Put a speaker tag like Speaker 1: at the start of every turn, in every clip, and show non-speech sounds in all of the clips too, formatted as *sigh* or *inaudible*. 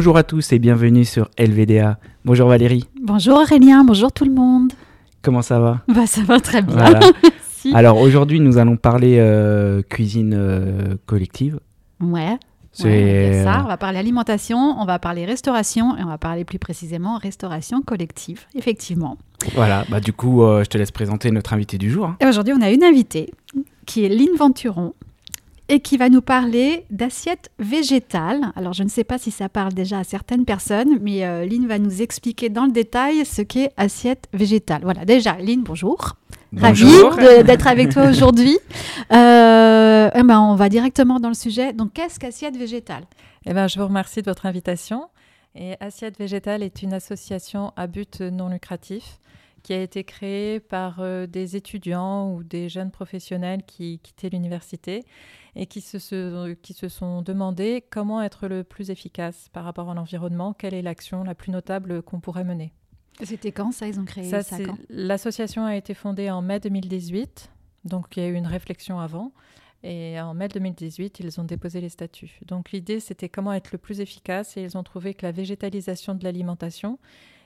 Speaker 1: Bonjour à tous et bienvenue sur LVDA. Bonjour Valérie.
Speaker 2: Bonjour Aurélien, bonjour tout le monde.
Speaker 1: Comment ça va?
Speaker 2: Bah ça va très bien.
Speaker 1: Voilà. *laughs* Alors aujourd'hui nous allons parler euh, cuisine euh, collective.
Speaker 2: Ouais.
Speaker 1: C'est
Speaker 2: ouais, ça, on va parler alimentation, on va parler restauration et on va parler plus précisément restauration collective, effectivement.
Speaker 1: Voilà, bah du coup euh, je te laisse présenter notre invité du jour. hein.
Speaker 2: Et aujourd'hui on a une invitée qui est Lynn Venturon et qui va nous parler d'assiettes végétales. Alors je ne sais pas si ça parle déjà à certaines personnes, mais euh, Lynn va nous expliquer dans le détail ce qu'est assiette végétale. Voilà, déjà Lynn, bonjour.
Speaker 1: Bonjour.
Speaker 2: Ravie d'être avec toi aujourd'hui. *laughs* Euh, eh ben, on va directement dans le sujet. Donc, qu'est-ce qu'assiette végétale?
Speaker 3: Eh ben, je vous remercie de votre invitation. Et Assiette Végétale est une association à but non lucratif qui a été créée par euh, des étudiants ou des jeunes professionnels qui quittaient l'université et qui se, se- qui se sont demandé comment être le plus efficace par rapport à l'environnement, quelle est l'action la plus notable qu'on pourrait mener.
Speaker 2: C'était quand ça Ils ont créé ça,
Speaker 3: Ça,
Speaker 2: quand?
Speaker 3: L'association a été fondée en mai 2018, donc il y a eu une réflexion avant. Et en mai 2018, ils ont déposé les statuts. Donc l'idée, c'était comment être le plus efficace et ils ont trouvé que la végétalisation de l'alimentation,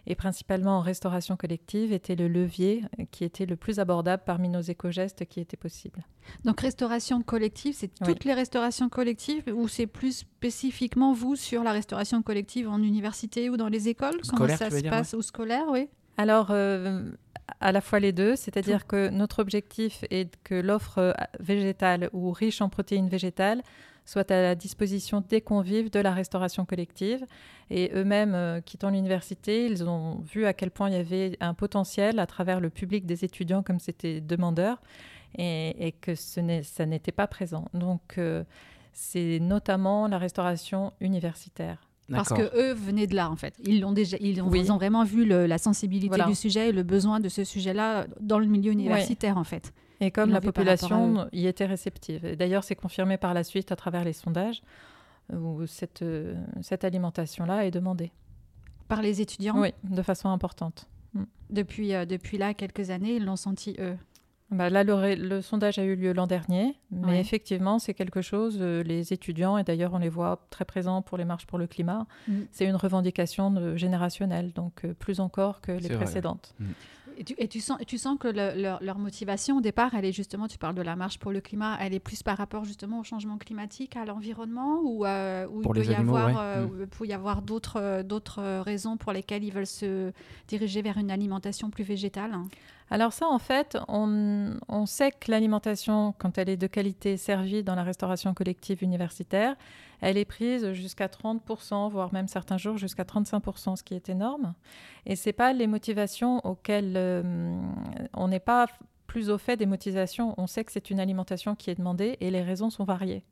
Speaker 3: et principalement en restauration collective, était le levier qui était le plus abordable parmi nos éco-gestes qui étaient possibles.
Speaker 2: Donc, restauration collective, c'est
Speaker 3: Oui.
Speaker 2: toutes les restaurations collectives ou c'est plus spécifiquement vous sur la restauration collective en université ou dans les écoles? Comment ça se
Speaker 1: dire,
Speaker 2: passe Ou scolaire, oui?
Speaker 3: Alors, euh, à la fois les deux, c'est-à-dire que notre objectif est que l'offre euh, végétale ou riche en protéines végétales soit à la disposition des convives de la restauration collective. Et eux-mêmes, euh, quittant l'université, ils ont vu à quel point il y avait un potentiel à travers le public des étudiants, comme c'était demandeur, et, et que ce n'est- ça n'était pas présent. Donc, euh, c'est notamment la restauration universitaire.
Speaker 2: Parce que eux venaient de là, en fait. Ils l'ont déjà, ils ont,
Speaker 3: Oui.
Speaker 2: ils ont vraiment vu le- la sensibilité
Speaker 3: Voilà.
Speaker 2: du sujet et le besoin de ce sujet-là dans le milieu universitaire, en fait.
Speaker 3: Et comme la population y était réceptive. Et D'ailleurs, c'est confirmé par la suite à travers les sondages où cette, euh, cette alimentation-là est demandée.
Speaker 2: Par les étudiants,
Speaker 3: Oui, de façon importante.
Speaker 2: depuis, euh, depuis là, quelques années, ils l'ont senti, eux.
Speaker 3: Bah, là, le, sondage a eu lieu l'an dernier, mais
Speaker 2: Ouais.
Speaker 3: effectivement, c'est quelque chose, euh, les étudiants, et d'ailleurs on les voit très présents pour les marches pour le climat,
Speaker 2: Mm.
Speaker 3: c'est une revendication de- générationnelle, donc euh, plus encore que les
Speaker 1: C'est vrai.
Speaker 2: Et tu, et tu sens, tu sens que le- leur, leur motivation au départ, elle est justement, tu parles de la marche pour le climat, elle est plus par rapport justement au changement climatique, à l'environnement, ou, euh, il peut y
Speaker 1: animaux,
Speaker 2: avoir,
Speaker 1: ouais.
Speaker 2: euh, il peut y avoir d'autres, d'autres raisons pour lesquelles ils veulent se diriger vers une alimentation plus végétale? hein
Speaker 3: Alors ça, en fait, on, on sait que l'alimentation, quand elle est de qualité servie dans la restauration collective universitaire, elle est prise jusqu'à 30%, voire même certains jours jusqu'à 35%, ce qui est énorme. Et c'est pas les motivations auxquelles euh, on n'est pas plus au fait des motivations. On sait que c'est une alimentation qui est demandée et les raisons sont variées.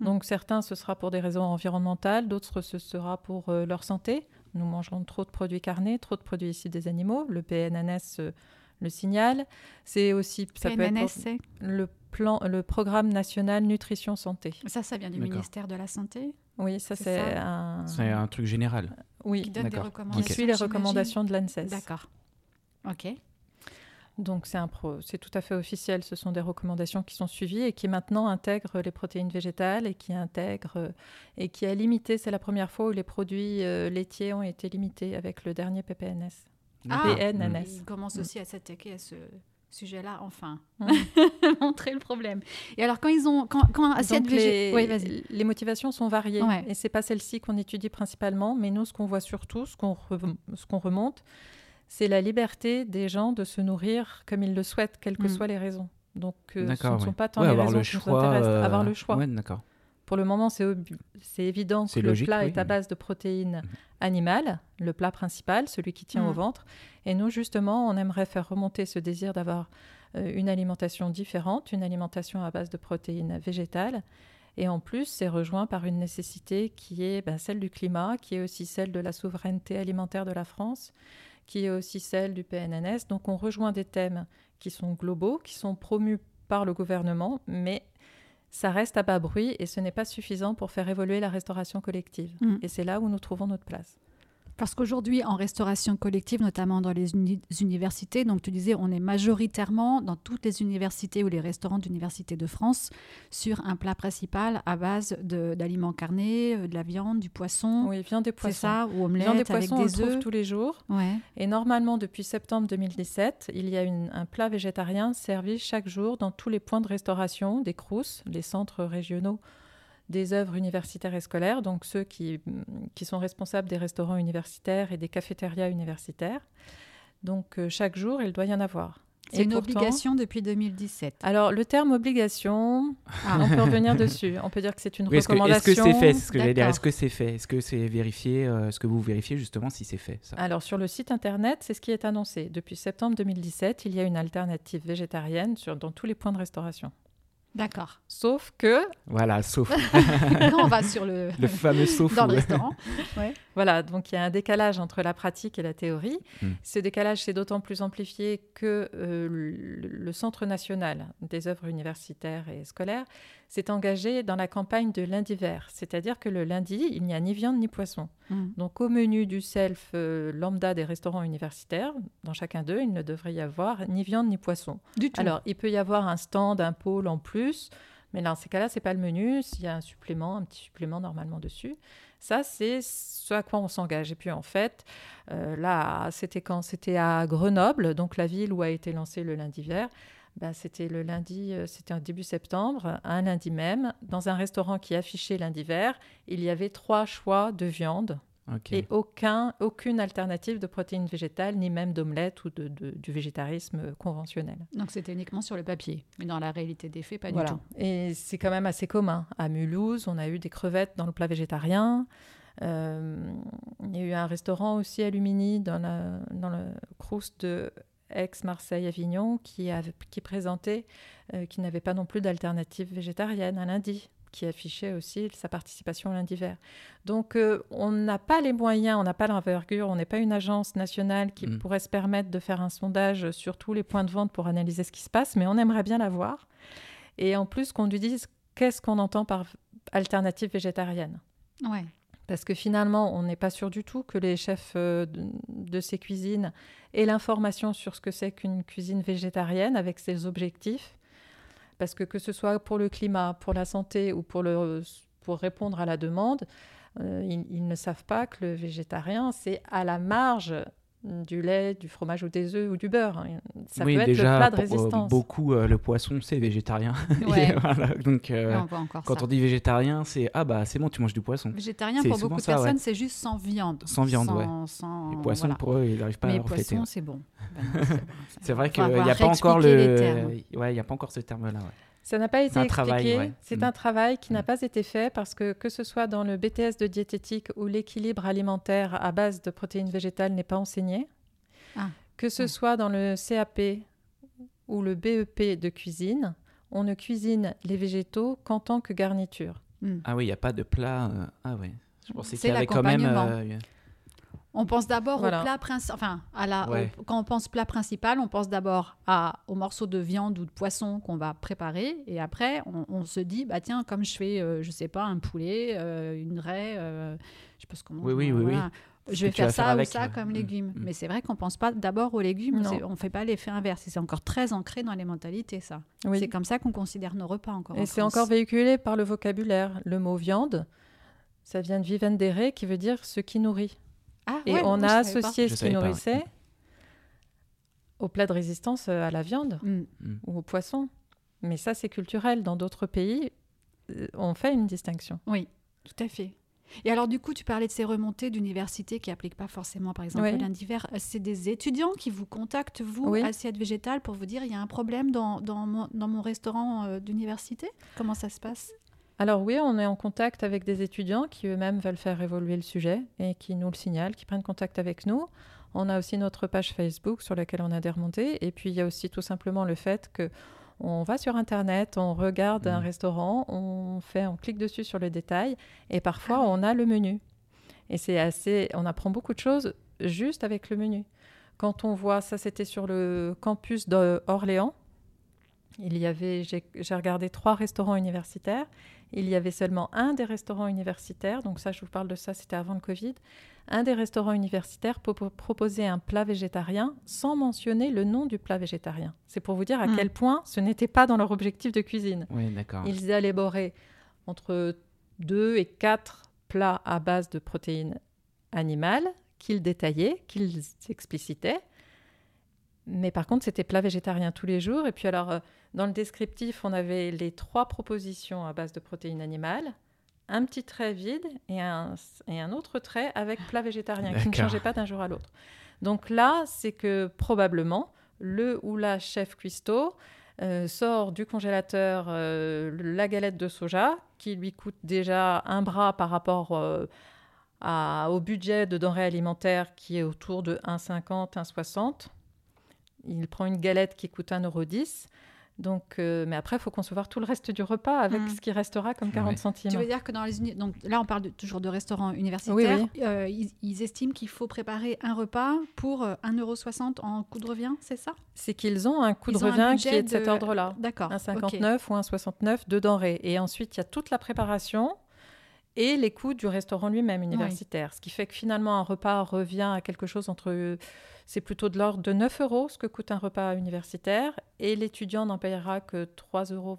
Speaker 2: Mm.
Speaker 3: Donc certains, ce sera pour des raisons environnementales, d'autres, ce sera pour euh, leur santé. Nous mangerons trop de produits carnés, trop de produits issus des animaux. Le PNNS euh, le signale. C'est aussi ça peut être le plan, le programme national nutrition santé.
Speaker 2: ça, ça vient du ministère de la Santé,
Speaker 3: Oui, ça
Speaker 2: C'est
Speaker 3: un.
Speaker 1: C'est un truc général.
Speaker 3: Oui,
Speaker 2: qui donne des
Speaker 1: D'accord.
Speaker 2: recommandations.
Speaker 3: qui suit les recommandations de l'ANSES.
Speaker 2: D'accord. Ok.
Speaker 3: Donc c'est un pro, c'est tout à fait officiel. Ce sont des recommandations qui sont suivies et qui maintenant intègrent les protéines végétales et qui intègrent euh, et qui a limité. C'est la première fois où les produits euh, laitiers ont été limités avec le dernier PPNS.
Speaker 2: Ah,
Speaker 3: PNNS.
Speaker 2: Ils commencent
Speaker 3: Mm.
Speaker 2: aussi à s'attaquer à ce sujet-là, enfin, *laughs* montrer le problème. Et alors, quand ils ont, quand, quand assiette
Speaker 3: Donc
Speaker 2: végé-
Speaker 3: les,
Speaker 2: Oui, vas-y.
Speaker 3: les motivations sont variées
Speaker 2: Ouais.
Speaker 3: et c'est pas celle-ci qu'on étudie principalement, mais nous ce qu'on voit surtout, ce qu'on re- ce qu'on remonte, c'est la liberté des gens de se nourrir comme ils le souhaitent, quelles que
Speaker 2: Mm.
Speaker 3: soient les raisons. Donc euh, ce ne sont
Speaker 1: ouais.
Speaker 3: pas tant
Speaker 1: Ouais,
Speaker 3: les
Speaker 1: avoir
Speaker 3: raisons
Speaker 1: le
Speaker 3: qui nous
Speaker 1: choix.
Speaker 3: intéressent,
Speaker 1: euh,
Speaker 3: avoir le choix.
Speaker 1: Ouais, d'accord.
Speaker 3: Pour le moment, c'est évident que
Speaker 1: logique,
Speaker 3: le plat
Speaker 1: oui.
Speaker 3: est à base de protéines
Speaker 1: Mhm.
Speaker 3: animales, le plat principal, celui qui tient
Speaker 2: Mhm.
Speaker 3: au ventre. Et nous, justement, on aimerait faire remonter ce désir d'avoir euh, une alimentation différente, une alimentation à base de protéines végétales. Et en plus, c'est rejoint par une nécessité qui est ben, celle du climat, qui est aussi celle de la souveraineté alimentaire de la France, qui est aussi celle du PNNS. Donc on rejoint des thèmes qui sont globaux, qui sont promus par le gouvernement, mais ça reste à bas bruit et ce n'est pas suffisant pour faire évoluer la restauration collective.
Speaker 2: Mm.
Speaker 3: Et c'est là où nous trouvons notre place.
Speaker 2: Parce qu'aujourd'hui, en restauration collective, notamment dans les uni- universités, donc tu disais, on est majoritairement dans toutes les universités ou les restaurants d'université de France sur un plat principal à base d'aliments carnés, euh, de la viande, du poisson.
Speaker 3: Oui, viande et
Speaker 2: C'est
Speaker 3: poisson.
Speaker 2: ça, ou omelette
Speaker 3: Viande et
Speaker 2: avec
Speaker 3: poisson, on
Speaker 2: des
Speaker 3: trouve
Speaker 2: œufs.
Speaker 3: tous les jours.
Speaker 2: Ouais.
Speaker 3: Et normalement, depuis septembre 2017, il y a une- un plat végétarien servi chaque jour dans tous les points de restauration des CROUS, les centres régionaux des œuvres universitaires et scolaires, donc ceux qui, qui sont responsables des restaurants universitaires et des cafétérias universitaires. Donc euh, chaque jour, il doit y en avoir.
Speaker 2: C'est une
Speaker 3: pourtant-
Speaker 2: obligation depuis 2017.
Speaker 3: Alors le terme obligation,
Speaker 2: Ah.
Speaker 3: on peut revenir *laughs* dessus. On peut dire que c'est une
Speaker 1: Oui, est-ce que
Speaker 3: recommandation.
Speaker 1: est-ce que c'est fait que j'allais dire. Est-ce que c'est fait? Est-ce que c'est vérifié euh, Est-ce que vous vérifiez justement si c'est fait ça?
Speaker 3: Alors sur le site internet, c'est ce qui est annoncé. Depuis septembre 2017, il y a une alternative végétarienne sur, dans tous les points de restauration.
Speaker 2: D'accord.
Speaker 3: Sauf que,
Speaker 1: Voilà, sauf *laughs*
Speaker 2: Quand on va sur le,
Speaker 1: le fameux sauf.
Speaker 2: dans le restaurant. *laughs*
Speaker 3: voilà, donc il y a un décalage entre la pratique et la théorie.
Speaker 1: Mm.
Speaker 3: Ce décalage s'est d'autant plus amplifié que euh, le, le Centre national des œuvres universitaires et scolaires s'est engagé dans la campagne de lundi vert. C'est-à-dire que le lundi, il n'y a ni viande ni poisson.
Speaker 2: Mm.
Speaker 3: Donc au menu du self euh, lambda des restaurants universitaires, dans chacun d'eux, il ne devrait y avoir ni viande ni poisson.
Speaker 2: Du tout.
Speaker 3: Alors, il peut y avoir un stand, un pôle en plus, mais dans ces cas-là, c'est pas le menu. S'il y a un supplément, un petit supplément normalement dessus, ça, c'est ce à quoi on s'engage. Et puis, en fait, euh, là, c'était quand? C'était à Grenoble, donc la ville où a été lancé le lundi vert. Ben, c'était le lundi, euh, c'était en début septembre, un lundi même, dans un restaurant qui affichait lundi vert, il y avait trois choix de viande et aucun, aucune alternative de protéines végétales, ni même d'omelette ou de, de- du végétarisme conventionnel.
Speaker 2: Donc c'était uniquement sur le papier. Mais dans la réalité des faits, pas
Speaker 3: Voilà.
Speaker 2: du tout.
Speaker 3: Et c'est quand même assez commun. À Mulhouse, on a eu des crevettes dans le plat végétarien. Euh, il y a eu un restaurant aussi à Lumini, dans, la- dans le Crous de Aix-Marseille-Avignon, qui, avait- qui présentait, euh, qui n'avait pas non plus d'alternative végétarienne un lundi qui affichait aussi sa participation au lundi vert. Donc, euh, on n'a pas les moyens, on n'a pas l'envergure, on n'est pas une agence nationale qui
Speaker 1: Mm.
Speaker 3: pourrait se permettre de faire un sondage sur tous les points de vente pour analyser ce qui se passe, mais on aimerait bien l'avoir. Et en plus, qu'on nous dise qu'est-ce qu'on entend par alternative végétarienne.
Speaker 2: Ouais.
Speaker 3: Parce que finalement, on n'est pas sûr du tout que les chefs euh, de, ces cuisines aient l'information sur ce que c'est qu'une cuisine végétarienne avec ses objectifs. Parce que que ce soit pour le climat, pour la santé ou pour, le, pour répondre à la demande, euh, ils ne savent pas que le végétarien, c'est à la marge du lait, du fromage ou des œufs ou du beurre. hein. Ça
Speaker 1: oui,
Speaker 3: peut être
Speaker 1: déjà,
Speaker 3: le plat de
Speaker 1: pour, euh,
Speaker 3: résistance.
Speaker 1: beaucoup, euh, le poisson, c'est végétarien. *laughs*
Speaker 2: Ouais.
Speaker 1: Voilà, donc, euh,
Speaker 2: on
Speaker 1: quand
Speaker 2: ça.
Speaker 1: on dit végétarien, c'est ah bah c'est bon, tu manges du poisson.
Speaker 2: Végétarien, pour beaucoup de
Speaker 1: ça, ouais.
Speaker 2: personnes, c'est juste sans viande.
Speaker 1: Sans viande, ouais.
Speaker 2: sans-
Speaker 1: Les poissons,
Speaker 2: voilà.
Speaker 1: pour eux, ils n'arrivent pas
Speaker 2: Mais
Speaker 1: à refléter.
Speaker 2: poisson, c'est bon. *laughs* Ben c'est bon.
Speaker 1: C'est vrai qu'il n'y a pas encore le. Ouais, il y a pas encore ce terme-là.
Speaker 3: Ça n'a pas été expliqué.
Speaker 1: travail, ouais.
Speaker 3: C'est
Speaker 1: Mm.
Speaker 3: un travail qui n'a
Speaker 1: Mm.
Speaker 3: pas été fait parce que que ce soit dans le BTS de diététique où l'équilibre alimentaire à base de protéines végétales n'est pas enseigné,
Speaker 2: Ah.
Speaker 3: que ce
Speaker 2: Mm.
Speaker 3: soit dans le CAP ou le BEP de cuisine, on ne cuisine les végétaux qu'en tant que garniture.
Speaker 1: Ah oui, il n'y a pas de plat. euh, Ah ouais. Je pensais
Speaker 2: C'est
Speaker 1: qu'il y avait quand même. euh,
Speaker 2: On pense d'abord
Speaker 3: Voilà.
Speaker 2: au plat principal. Enfin, à la,
Speaker 1: Ouais.
Speaker 2: au- quand on pense plat principal, on pense d'abord à, au morceau de viande ou de poisson qu'on va préparer. Et après, on, on se dit, bah tiens, comme je fais, euh, je sais pas, un poulet, euh, une raie, euh, je sais pas ce comment.
Speaker 1: Oui, oui, oui,
Speaker 2: voilà.
Speaker 1: Ce
Speaker 2: Je vais faire ça
Speaker 1: faire
Speaker 2: ou ça comme
Speaker 1: mm,
Speaker 2: légumes.
Speaker 1: mm.
Speaker 2: Mais c'est vrai qu'on pense pas d'abord aux légumes. On fait pas l'effet inverse. Et C'est encore très ancré dans les mentalités, ça.
Speaker 3: Oui.
Speaker 2: C'est comme ça qu'on considère nos repas encore. en
Speaker 3: Et c'est encore véhiculé par le vocabulaire. Le mot viande, ça vient de vivendere qui veut dire ce qui nourrit.
Speaker 2: Ah,
Speaker 3: Et
Speaker 2: ouais,
Speaker 3: on a associé ce qui
Speaker 1: savais pas, ouais.
Speaker 3: nourrissait au plat de résistance euh, à la viande.
Speaker 2: Mm.
Speaker 3: ou au poisson. Mais ça, c'est culturel. Dans d'autres pays, euh, on fait une distinction.
Speaker 2: Oui, tout à fait. Et alors, du coup, tu parlais de ces remontées d'université qui n'appliquent pas forcément, par exemple,
Speaker 3: Oui.
Speaker 2: lundi vert. Euh, C'est des étudiants qui vous contactent, vous,
Speaker 3: Oui.
Speaker 2: assiette végétale, pour vous dire il y a un problème dans, dans, mon, dans mon restaurant euh, d'université? Comment ça se passe?
Speaker 3: Alors oui, on est en contact avec des étudiants qui eux-mêmes veulent faire évoluer le sujet et qui nous le signalent, qui prennent contact avec nous. On a aussi notre page Facebook sur laquelle on a des remontées. Et puis il y a aussi tout simplement le fait que on va sur Internet, on regarde un
Speaker 1: Mhm.
Speaker 3: restaurant, on fait, on clique dessus sur le détail et parfois
Speaker 2: Ah
Speaker 3: on a le menu. Et c'est assez, on apprend beaucoup de choses juste avec le menu. Quand on voit, ça c'était sur le campus d'Orléans, il y avait, j'ai regardé trois restaurants universitaires. Il y avait seulement un des restaurants universitaires, donc ça, je vous parle de ça, c'était avant le Covid. Un des restaurants universitaires proposait un plat végétarien sans mentionner le nom du plat végétarien. C'est pour vous dire à hmm. quel point ce n'était pas dans leur objectif de cuisine.
Speaker 1: Oui, d'accord.
Speaker 3: Ils élaboraient entre deux et quatre plats à base de protéines animales qu'ils détaillaient, qu'ils explicitaient. Mais par contre, c'était plat végétarien tous les jours. Et puis alors, euh, dans le descriptif, on avait les trois propositions à base de protéines animales, un petit trait vide et un, et un autre trait avec plat végétarien qui ne changeait pas d'un jour à l'autre. Donc là, c'est que probablement le ou la chef cuistot euh, sort du congélateur euh, la galette de soja qui lui coûte déjà un bras par rapport au budget de denrées alimentaires qui est autour de 1,50, 1,60 il prend une galette qui coûte 1,10€. Donc, euh, mais après, il faut concevoir tout le reste du repas avec mm. ce qui restera comme 40 centimes.
Speaker 2: Tu veux dire que dans les donc là, on parle toujours de restaurants universitaires. Euh, ils, estiment qu'il faut préparer un repas pour 1,60€ euh, en coût de revient, c'est ça?
Speaker 3: C'est qu'ils ont un coût de revient qui est de, cet ordre-là.
Speaker 2: D'accord.
Speaker 3: 1,59 ou 1,69 de denrées. Et ensuite, il y a toute la préparation et les coûts du restaurant lui-même universitaire. Ce qui fait que finalement, un repas revient à quelque chose entre c'est plutôt de l'ordre de 9 euros ce que coûte un repas universitaire et l'étudiant n'en payera que 3,25 euros.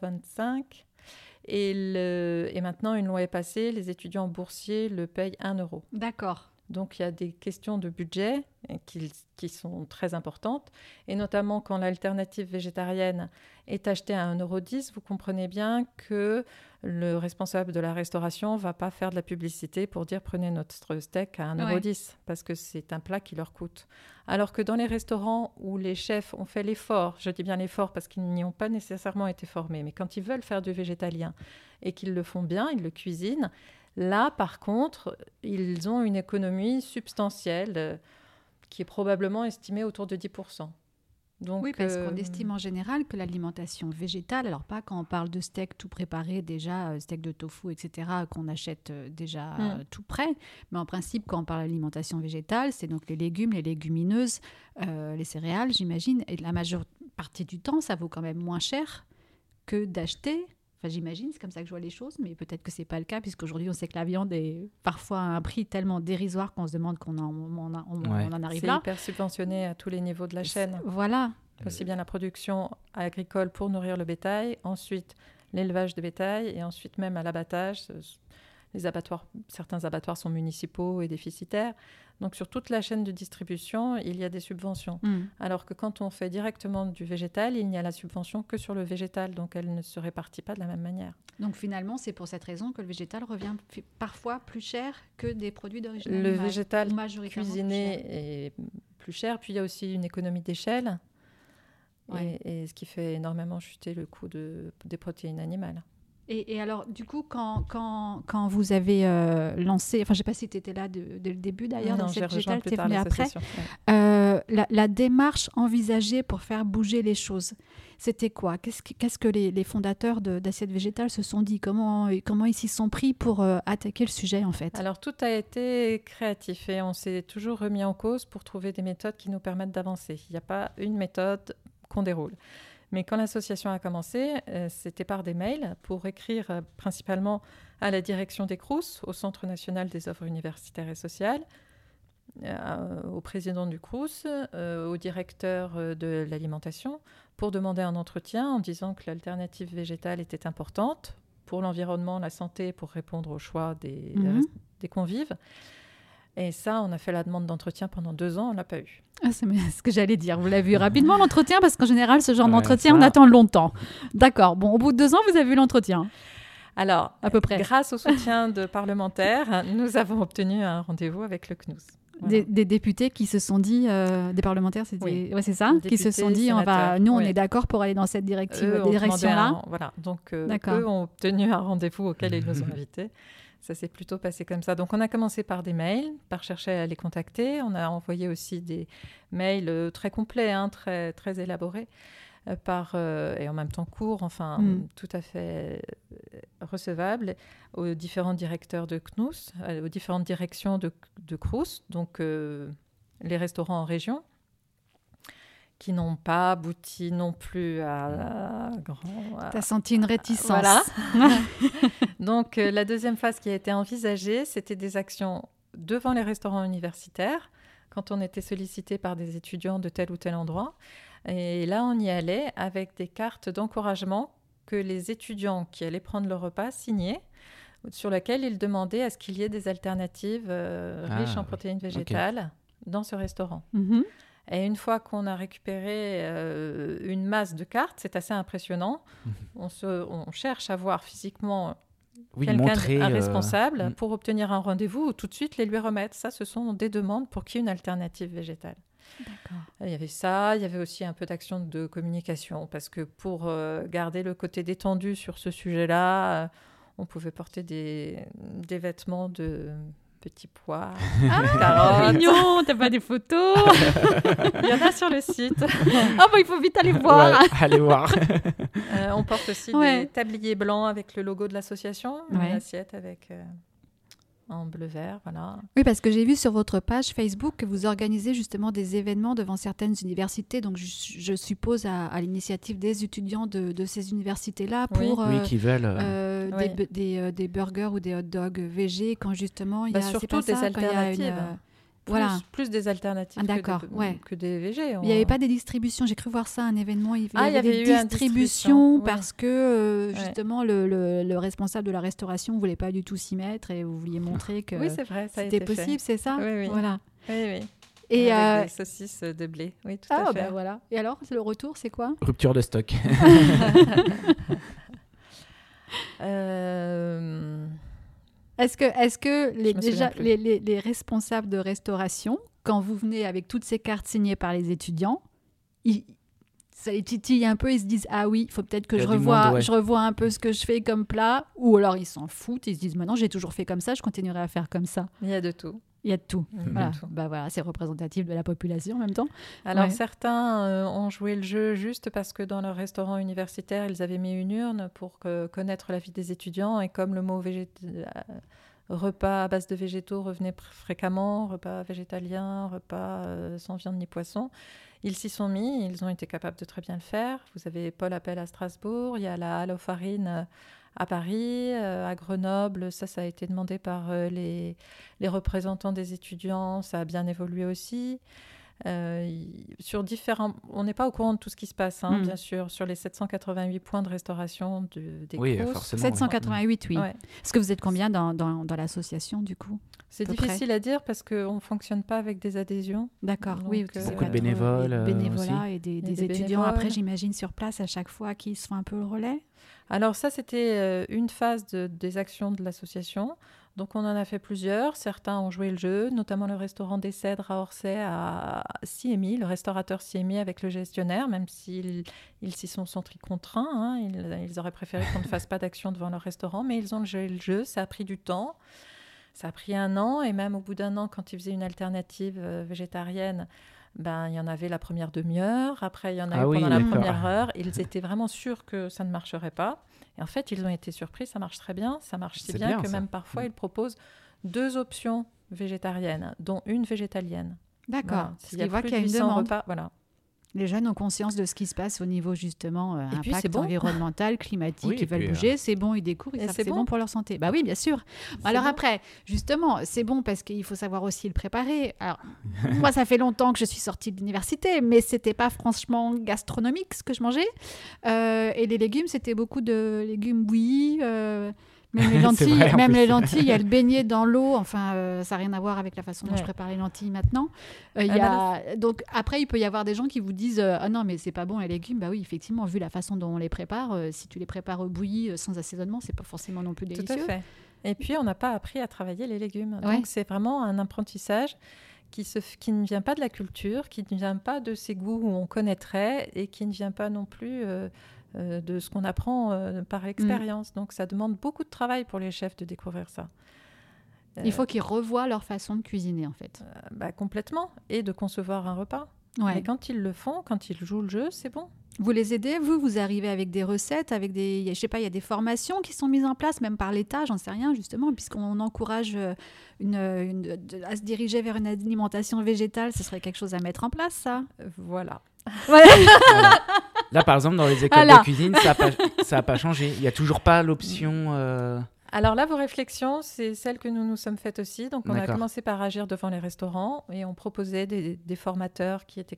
Speaker 3: Et, et maintenant, une loi est passée, les étudiants boursiers le payent 1 euro.
Speaker 2: D'accord.
Speaker 3: Donc il y a des questions de budget qui, qui sont très importantes, et notamment quand l'alternative végétarienne est achetée à 1,10€, vous comprenez bien que le responsable de la restauration va pas faire de la publicité pour dire prenez notre steak à 1,10€, parce que c'est un plat qui leur coûte. Alors que dans les restaurants où les chefs ont fait l'effort, je dis bien l'effort parce qu'ils n'y ont pas nécessairement été formés, mais quand ils veulent faire du végétalien et qu'ils le font bien, ils le cuisinent, Là, par contre, ils ont une économie substantielle euh, qui est probablement estimée autour de 10%.
Speaker 2: Donc, oui, parce qu'on euh, estime en général que l'alimentation végétale, alors pas quand on parle de steak tout préparé déjà, euh, steak de tofu, etc., qu'on achète déjà mm. tout prêt, mais en principe, quand on parle d'alimentation végétale, c'est donc les légumes, les légumineuses, les céréales, j'imagine, et la majeure partie du temps, ça vaut quand même moins cher que d'acheter j'imagine, c'est comme ça que je vois les choses, mais peut-être que c'est pas le cas, puisqu'aujourd'hui, on sait que la viande est parfois à un prix tellement dérisoire qu'on se demande qu'on en, on, en arrive là.
Speaker 3: C'est hyper subventionné à tous les niveaux de la chaîne.
Speaker 2: Voilà.
Speaker 3: Aussi bien la production agricole pour nourrir le bétail, ensuite l'élevage de bétail, et ensuite même à l'abattage. Les abattoirs, certains abattoirs sont municipaux et déficitaires. Donc sur toute la chaîne de distribution, il y a des subventions. Hmm. Alors que quand on fait directement du végétal, il n'y a la subvention que sur le végétal, donc elle ne se répartit pas de la même manière.
Speaker 2: Donc finalement, c'est pour cette raison que le végétal revient parfois plus cher que des produits d'origine
Speaker 3: Le végétal cuisiné est plus cher, puis il y a aussi une économie d'échelle, et, ce qui fait énormément chuter le coût de, des protéines animales.
Speaker 2: Et, alors, du coup, quand, quand, quand vous avez euh, lancé, enfin, je ne sais pas si tu étais là dès le début d'ailleurs, dans cette végétale, tu es venu après, euh, la, démarche envisagée pour faire bouger les choses, c'était quoi? Qu'est-ce que les, les fondateurs d'Assiette Végétale se sont dit? Comment, comment ils s'y sont pris pour euh, attaquer le sujet, en fait?
Speaker 3: Alors, tout a été créatif et on s'est toujours remis en cause pour trouver des méthodes qui nous permettent d'avancer. Il n'y a pas une méthode qu'on déroule. Mais quand l'association a commencé, euh, c'était par des mails pour écrire euh, principalement à la direction des CRUS, au Centre national des œuvres universitaires et sociales, euh, au président du CRUS, au directeur de l'alimentation, pour demander un entretien en disant que l'alternative végétale était importante pour l'environnement, la santé, pour répondre aux choix des, mhm. des convives. Et ça, on a fait la demande d'entretien pendant deux ans, on l'a pas eu.
Speaker 2: Ah, c'est ce que j'allais dire. Vous l'avez vu rapidement l'entretien? Parce qu'en général, ce genre d'entretien, on attend longtemps. D'accord. Bon, au bout de deux ans, vous avez eu l'entretien.
Speaker 3: Alors, à peu près. Grâce au soutien de parlementaires, nous avons obtenu un rendez-vous avec le CNUS.
Speaker 2: Des, députés qui se sont dit, euh, des parlementaires, c'est oui. ouais, ça, qui se sont dit, on va, nous, on est d'accord pour aller dans cette directive, direction-là.
Speaker 3: Voilà, donc euh, eux ont obtenu un rendez-vous auquel ils nous ont invités. Ça s'est plutôt passé comme ça. Donc on a commencé par des mails, par chercher à les contacter. On a envoyé aussi des mails euh, très complets, hein, très, très élaborés, euh, par, euh, et en même temps courts, enfin mm. tout à fait recevables, aux différents directeurs de CNUS, aux différentes directions de, de CRUS, donc les restaurants en région qui n'ont pas abouti non plus à, grand.
Speaker 2: Tu as senti une réticence.
Speaker 3: Voilà. *laughs* Donc, euh, la deuxième phase qui a été envisagée, c'était des actions devant les restaurants universitaires, quand on était sollicité par des étudiants de tel ou tel endroit. Et là, on y allait avec des cartes d'encouragement que les étudiants qui allaient prendre le repas signaient, sur lesquelles ils demandaient à ce qu'il y ait des alternatives euh,
Speaker 1: Ah,
Speaker 3: riches en
Speaker 1: oui.
Speaker 3: protéines végétales dans ce restaurant.
Speaker 2: Mhm.
Speaker 3: Et une fois qu'on a récupéré euh, une masse de cartes, c'est assez impressionnant.
Speaker 1: Mhm.
Speaker 3: On, se, on cherche à voir physiquement
Speaker 1: Oui,
Speaker 3: quelqu'un,
Speaker 1: euh,
Speaker 3: responsable,
Speaker 1: mm.
Speaker 3: pour obtenir un rendez-vous ou tout de suite les lui remettre. Ça, ce sont des demandes pour qu'il y ait une alternative végétale. Il y avait ça, il y avait aussi un peu d'action de communication, parce que pour euh, garder le côté détendu sur ce sujet-là, euh, on pouvait porter des, des vêtements de petits pois, *laughs*
Speaker 2: Ah,
Speaker 3: carottes.
Speaker 2: mignon, t'as pas des photos *laughs*
Speaker 3: Il y en a sur le site. *laughs*
Speaker 2: Ah bon, il faut vite aller voir.
Speaker 1: Ouais, allez voir.
Speaker 3: Euh, on porte aussi
Speaker 2: Ouais.
Speaker 3: des tabliers blancs avec le logo de l'association, une
Speaker 2: Ouais.
Speaker 3: assiette avec euh, en bleu-vert, voilà.
Speaker 2: Oui, parce que j'ai vu sur votre page Facebook que vous organisez justement des événements devant certaines universités. Donc, je, je suppose à, à l'initiative des étudiants de, de ces universités-là pour
Speaker 1: oui,
Speaker 2: euh,
Speaker 1: qui veulent. euh,
Speaker 2: euh,
Speaker 3: Oui.
Speaker 2: des, bu- des, euh, des burgers ou des hot dogs VG quand justement il y
Speaker 3: Bah,
Speaker 2: a
Speaker 3: surtout
Speaker 2: pas
Speaker 3: des
Speaker 2: ça, quand il y a une,
Speaker 3: alternatives.
Speaker 2: euh, voilà.
Speaker 3: plus des alternatives
Speaker 2: Ah, d'accord,
Speaker 3: que, des,
Speaker 2: ouais.
Speaker 3: que des VG.
Speaker 2: Il n'y avait pas des distributions. J'ai cru voir ça, un événement. Il y
Speaker 3: Ah, il y
Speaker 2: avait
Speaker 3: avait
Speaker 2: des
Speaker 3: eu
Speaker 2: distributions
Speaker 3: distribution,
Speaker 2: parce que euh,
Speaker 3: Ouais.
Speaker 2: justement le, le- le responsable de la restauration ne voulait pas du tout s'y mettre et vous vouliez montrer que
Speaker 3: Oui, c'est vrai,
Speaker 2: c'était possible, c'est ça?
Speaker 3: Oui, oui.
Speaker 2: Voilà.
Speaker 3: Oui, oui.
Speaker 2: Et
Speaker 3: Avec
Speaker 2: euh,
Speaker 3: des saucisses de blé. Oui, tout
Speaker 2: ah
Speaker 3: à fait.
Speaker 2: bah voilà. Et alors le retour, c'est quoi?
Speaker 1: Rupture de stock. *laughs* *laughs*
Speaker 3: Euh,
Speaker 2: Est-ce que, est-ce que les, déjà les, les- les responsables de restauration, quand vous venez avec toutes ces cartes signées par les étudiants, ils, ça les titille un peu, ils se disent ah oui, il faut peut-être que je revoie,
Speaker 1: monde, ouais.
Speaker 2: je revois un peu ce que je fais comme plat, ou alors ils s'en foutent, ils se disent maintenant j'ai toujours fait comme ça, je continuerai à faire comme ça.
Speaker 3: il y a de tout.
Speaker 2: Il y a de tout. Voilà, bah voilà, c'est représentatif de la population en même temps.
Speaker 3: Alors
Speaker 2: Ouais.
Speaker 3: certains euh, ont joué le jeu juste parce que dans leur restaurant universitaire, ils avaient mis une urne pour connaître la vie des étudiants et comme le mot euh, repas à base de végétaux revenait fréquemment, repas végétalien, repas euh, sans viande ni poisson, ils s'y sont mis, ils ont été capables de très bien le faire. Vous avez Paul Appel à Strasbourg, il y a la euh, à Paris, euh, à Grenoble, ça, ça a été demandé par euh, les, les représentants des étudiants, ça a bien évolué aussi. Euh, sur différents, on n'est pas au courant de tout ce qui se passe, hein,
Speaker 2: Mm.
Speaker 3: bien sûr, sur les 788 points de restauration de, des
Speaker 1: Oui, forcément.
Speaker 2: 788, oui.
Speaker 3: Ouais.
Speaker 2: Est-ce que vous êtes combien dans, dans, dans l'association du coup
Speaker 3: C'est
Speaker 2: près.
Speaker 3: difficile à dire parce qu'on ne fonctionne pas avec des adhésions.
Speaker 2: D'accord, oui.
Speaker 3: euh,
Speaker 2: ça
Speaker 3: Beaucoup de
Speaker 1: bénévoles, euh,
Speaker 2: bénévolats et des, étudiants après, j'imagine, sur place à chaque fois qui se font un peu le relais?
Speaker 3: Alors ça, c'était euh, une phase de- des actions de l'association. Donc on en a fait plusieurs. Certains ont joué le jeu, notamment le restaurant des Cèdres à Orsay à CMI, le restaurateur CMI avec le gestionnaire, même s'ils ils s'y sont sentis contraints. hein. Ils, ils auraient préféré qu'on ne fasse pas d'action devant leur restaurant, mais ils ont joué le jeu. Ça a pris du temps. Ça a pris un an et même au bout d'un an, quand ils faisaient une alternative euh, végétarienne, ben, il y en avait la première demi-heure, après il y en a
Speaker 1: Ah
Speaker 3: eu
Speaker 1: oui,
Speaker 3: pendant la première heure. Ils étaient vraiment sûrs que ça ne marcherait pas. Et en fait, ils ont été surpris, ça marche très bien. Ça marche si bien,
Speaker 1: bien,
Speaker 3: que
Speaker 1: ça.
Speaker 3: même parfois,
Speaker 1: Mm.
Speaker 3: ils proposent deux options végétariennes, dont une végétalienne.
Speaker 2: D'accord.
Speaker 3: Voilà. S'il y a plus
Speaker 2: qu'il y a
Speaker 3: de
Speaker 2: une
Speaker 3: 800
Speaker 2: demande.
Speaker 3: repas, voilà.
Speaker 2: Les jeunes ont conscience de ce qui se passe au niveau justement euh,
Speaker 3: Et puis, c'est
Speaker 2: impact
Speaker 3: bon.
Speaker 2: environnemental, climatique,
Speaker 1: Oui,
Speaker 2: ils veulent
Speaker 1: puis, euh,
Speaker 2: bouger, c'est bon, ils découvrent, ils
Speaker 3: c'est
Speaker 2: que c'est
Speaker 3: bon.
Speaker 2: bon pour leur santé. Bah oui, bien sûr. Alors
Speaker 3: bon.
Speaker 2: après, justement, c'est bon parce qu'il faut savoir aussi le préparer. Alors, *laughs* moi, ça fait longtemps que je suis sortie de l'université, mais c'était pas franchement gastronomique ce que je mangeais. Euh, et les légumes, c'était beaucoup de légumes bouillis. Même les *laughs* lentilles,
Speaker 1: vrai,
Speaker 2: même les lentilles, il y a le beignet dans l'eau. Enfin, euh, ça n'a rien à voir avec la façon dont je prépare les lentilles maintenant. Euh, il y
Speaker 3: bah
Speaker 2: a... Donc après, il peut y avoir des gens qui vous disent euh, ah non mais c'est pas bon les légumes. Bah oui, effectivement, vu la façon dont on les prépare, euh, si tu les prépares bouillis euh, sans assaisonnement, c'est pas forcément non plus
Speaker 3: Tout
Speaker 2: délicieux.
Speaker 3: à fait. Et puis, on n'a pas appris à travailler les légumes.
Speaker 2: Ouais.
Speaker 3: Donc, c'est vraiment un apprentissage qui, se, f- qui ne vient pas de la culture, qui ne vient pas de ces goûts où on connaîtrait et qui ne vient pas non plus euh, euh, de ce qu'on apprend euh, par l'expérience. Donc, ça demande beaucoup de travail pour les chefs de découvrir ça.
Speaker 2: Il faut qu'ils revoient leur façon de cuisiner en fait.
Speaker 3: Euh, bah, complètement. Et de concevoir un repas.
Speaker 2: Ouais.
Speaker 3: Mais quand ils le font, quand ils jouent le jeu, c'est bon.
Speaker 2: Vous les aidez, vous, vous arrivez avec des recettes, avec des, je sais pas, il y a des formations qui sont mises en place, même par l'État, j'en sais rien, justement, puisqu'on encourage euh, une, une- de- à se diriger vers une alimentation végétale, ce serait quelque chose à mettre en place, ça.
Speaker 3: Euh, Voilà.
Speaker 1: Voilà. Là, par exemple, dans les écoles
Speaker 2: Voilà.
Speaker 1: de cuisine, ça n'a pas, ça a pas changé. Il n'y a toujours pas l'option. euh,
Speaker 3: Alors là, vos réflexions, c'est celles que nous nous sommes faites aussi. Donc, on a commencé par agir devant les restaurants et on proposait des, des formateurs qui étaient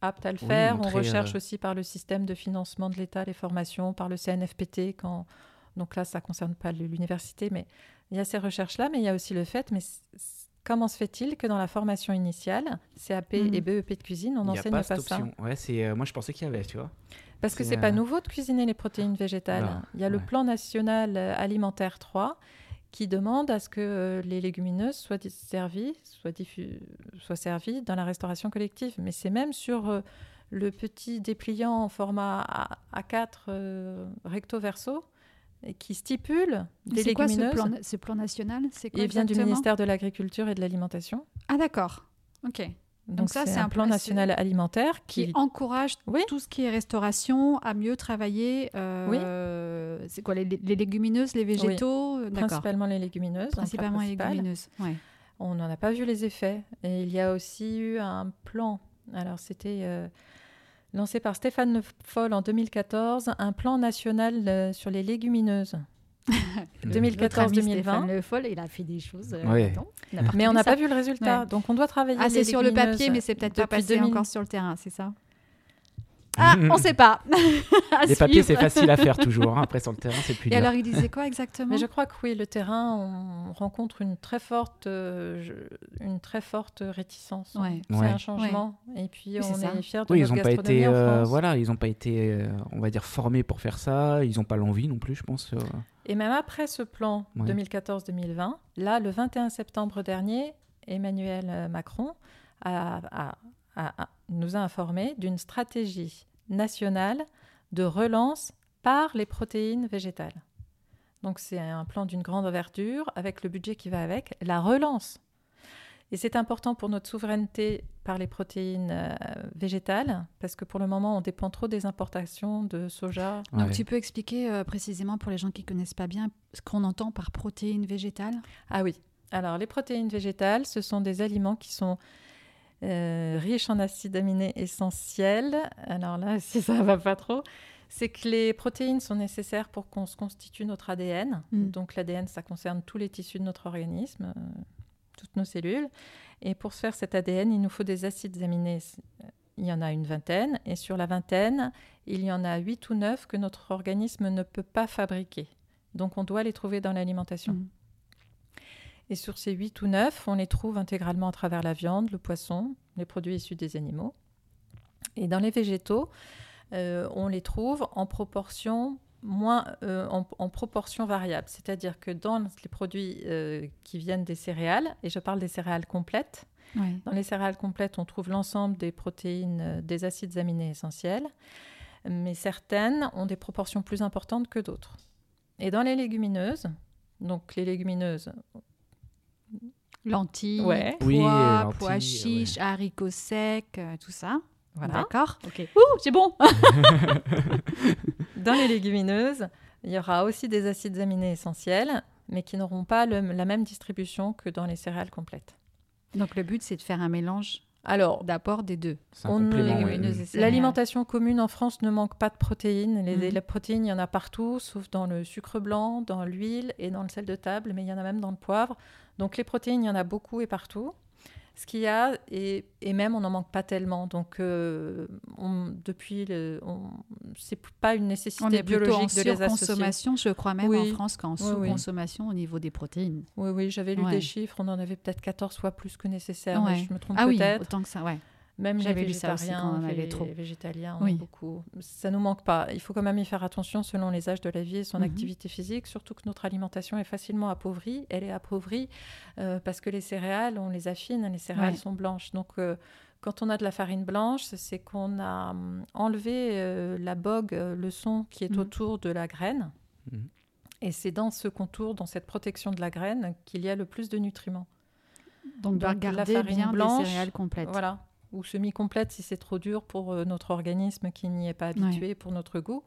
Speaker 3: aptes à le
Speaker 1: Oui,
Speaker 3: faire.
Speaker 1: montrer,
Speaker 3: on recherche
Speaker 1: euh,
Speaker 3: aussi par le système de financement de l'État les formations, par le CNFPT. Quand... Donc là, ça ne concerne pas l'université, mais il y a ces recherches-là, mais il y a aussi le fait, mais comment se fait-il que dans la formation initiale, CAP et BEP de cuisine, on n'enseigne
Speaker 1: pas
Speaker 3: pas,
Speaker 1: cette
Speaker 3: ça
Speaker 1: option. Ouais, c'est, euh, moi, je pensais qu'il y avait, tu vois.
Speaker 3: Parce que
Speaker 1: C'est,
Speaker 3: c'est pas
Speaker 1: euh,
Speaker 3: nouveau de cuisiner les protéines végétales.
Speaker 1: Voilà,
Speaker 3: Il y a le plan national euh, alimentaire 3 qui demande à ce que euh, les légumineuses soient servies, soient, diffu- soient servies dans la restauration collective. Mais c'est même sur euh, le petit dépliant en format A- A4 euh, recto verso qui stipule des
Speaker 2: C'est quoi ce
Speaker 3: légumineuses.
Speaker 2: plan, ce plan national C'est quoi
Speaker 3: Il vient du ministère de l'Agriculture et de l'Alimentation.
Speaker 2: Ah d'accord. Ok.
Speaker 3: Donc,
Speaker 2: ça,
Speaker 3: c'est un
Speaker 2: un
Speaker 3: plan national alimentaire
Speaker 2: Qui
Speaker 3: qui,
Speaker 2: encourage
Speaker 3: Oui.
Speaker 2: tout ce qui est restauration à mieux travailler. euh, C'est quoi les, les légumineuses, les végétaux euh,
Speaker 3: principalement les légumineuses. plat
Speaker 2: Principalement les légumineuses. Ouais.
Speaker 3: On n'en a pas vu les effets. Et il y a aussi eu un plan. Alors, c'était euh, lancé par Stéphane Le Foll en 2014, un plan national euh, sur les légumineuses. *laughs*
Speaker 2: Notre ami
Speaker 3: 2014-2020.
Speaker 2: Stéphane Le Foll, il a fait des choses. euh, a
Speaker 3: Mais on n'a pas vu le résultat.
Speaker 2: Ouais.
Speaker 3: Donc, on doit travailler.
Speaker 2: Ah,
Speaker 3: les
Speaker 2: c'est sur le papier, mais c'est peut-être pas
Speaker 3: depuis
Speaker 2: passé
Speaker 3: 2000.
Speaker 2: encore sur le terrain, c'est ça? Ah, *laughs* on sait pas. *laughs*
Speaker 1: Les papiers, c'est facile à faire toujours. hein. Après, sur le terrain, c'est plus
Speaker 2: Et
Speaker 1: dur.
Speaker 2: alors, il disait quoi exactement
Speaker 3: Mais je crois que oui, le terrain, on rencontre une très forte, euh, une très forte réticence.
Speaker 2: Ouais.
Speaker 3: C'est
Speaker 1: Ouais.
Speaker 3: un changement. Et puis,
Speaker 2: Oui,
Speaker 3: on
Speaker 2: ça.
Speaker 3: est fiers de
Speaker 1: Oui, ils
Speaker 3: notre
Speaker 1: n'ont pas été, euh, voilà, ils ont pas été, euh, on va dire, formés pour faire ça. Ils n'ont pas l'envie non plus, je pense. euh.
Speaker 3: Et même après ce plan
Speaker 1: Ouais.
Speaker 3: 2014-2020, là, le 21 septembre dernier, Emmanuel euh, Macron a- a- a- a- nous a informé d'une stratégie nationale de relance par les protéines végétales. Donc c'est un plan d'une grande envergure avec le budget qui va avec, la relance. Et c'est important pour notre souveraineté par les protéines euh, végétales, parce que pour le moment, on dépend trop des importations de soja,
Speaker 2: Donc,
Speaker 1: Ouais.
Speaker 2: tu peux expliquer euh, précisément pour les gens qui connaissent pas bien ce qu'on entend par protéines végétales?
Speaker 3: Ah oui. Alors, les protéines végétales, ce sont des aliments qui sont euh, riches en acides aminés essentiels. Alors là, *laughs* si ça va pas trop, c'est que les protéines sont nécessaires pour qu'on se constitue notre ADN.
Speaker 2: Mm.
Speaker 3: Donc, l'ADN, ça concerne tous les tissus de notre organisme, euh, toutes nos cellules. Et pour se faire cet ADN, il nous faut des acides aminés. Il y en a une vingtaine. Et sur la vingtaine, il y en a 8 ou 9 que notre organisme ne peut pas fabriquer. Donc, on doit les trouver dans l'alimentation.
Speaker 2: Mm.
Speaker 3: Et sur ces 8 ou 9, on les trouve intégralement à travers la viande, le poisson, les produits issus des animaux. Et dans les végétaux, euh, on les trouve en proportion moins euh, en, en proportion variable. C'est-à-dire que dans les produits euh, qui viennent des céréales, et je parle des céréales complètes, dans les céréales complètes, on trouve l'ensemble des protéines, des acides aminés essentiels, mais certaines ont des proportions plus importantes que d'autres. Et dans les légumineuses, donc les légumineuses,
Speaker 2: Lentilles,
Speaker 3: Ouais.
Speaker 2: pois,
Speaker 1: Oui, euh,
Speaker 2: pois
Speaker 1: lentilles,
Speaker 2: chiches, haricots secs, euh, tout ça.
Speaker 3: voilà.
Speaker 2: D'accord. Ouh, c'est bon. *laughs* *laughs*
Speaker 3: Dans les légumineuses, il y aura aussi des acides aminés essentiels, mais qui n'auront pas le- la même distribution que dans les céréales complètes.
Speaker 2: Donc le but, c'est de faire un mélange
Speaker 3: Alors,
Speaker 2: d'apport des deux.
Speaker 1: Ouais.
Speaker 3: l'alimentation commune en France ne manque pas de protéines. Les,
Speaker 2: Mhm.
Speaker 3: les protéines, il y en a partout, sauf dans le sucre blanc, dans l'huile et dans le sel de table, mais il y en a même dans le poivre. Donc les protéines, il y en a beaucoup et partout. Ce qu'il y a, et, et même on n'en manque pas tellement. Donc euh, on- depuis, le, c'est pas une nécessité
Speaker 2: On est plutôt en
Speaker 3: biologique de les associer.
Speaker 2: surconsommation, je crois même
Speaker 3: Oui.
Speaker 2: en France qu'en
Speaker 3: Oui, oui.
Speaker 2: sous-consommation au niveau des protéines.
Speaker 3: Oui, oui, j'avais lu
Speaker 2: Ouais.
Speaker 3: des chiffres, on en avait peut-être 14 fois plus que nécessaire,
Speaker 2: Ouais.
Speaker 3: je me trompe
Speaker 2: Ah oui,
Speaker 3: peut-être.
Speaker 2: autant que ça, ouais.
Speaker 3: Même les
Speaker 2: j'avais lu ça aussi
Speaker 3: végétariens,
Speaker 2: on avait
Speaker 3: les
Speaker 2: trop.
Speaker 3: végétaliens, on
Speaker 2: Oui.
Speaker 3: beaucoup. Ça nous manque pas. Il faut quand même y faire attention selon les âges de la vie et son
Speaker 2: Mhm.
Speaker 3: activité physique, surtout que notre alimentation est facilement appauvrie. Elle est appauvrie euh, parce que les céréales, on les affine, les céréales
Speaker 2: Ouais.
Speaker 3: sont blanches. Donc, euh, quand on a de la farine blanche, c'est qu'on a hum, enlevé euh, la bogue, le son qui est
Speaker 2: Mhm.
Speaker 3: autour de la graine.
Speaker 1: Mhm.
Speaker 3: Et c'est dans ce contour, dans cette protection de la graine, qu'il y a le plus de nutriments.
Speaker 2: Donc, on doit
Speaker 3: Donc, la farine
Speaker 2: bien
Speaker 3: blanche,
Speaker 2: des céréales complètes.
Speaker 3: Voilà. Ou semi-complète si c'est trop dur pour euh, notre organisme qui n'y est pas habitué, pour notre goût,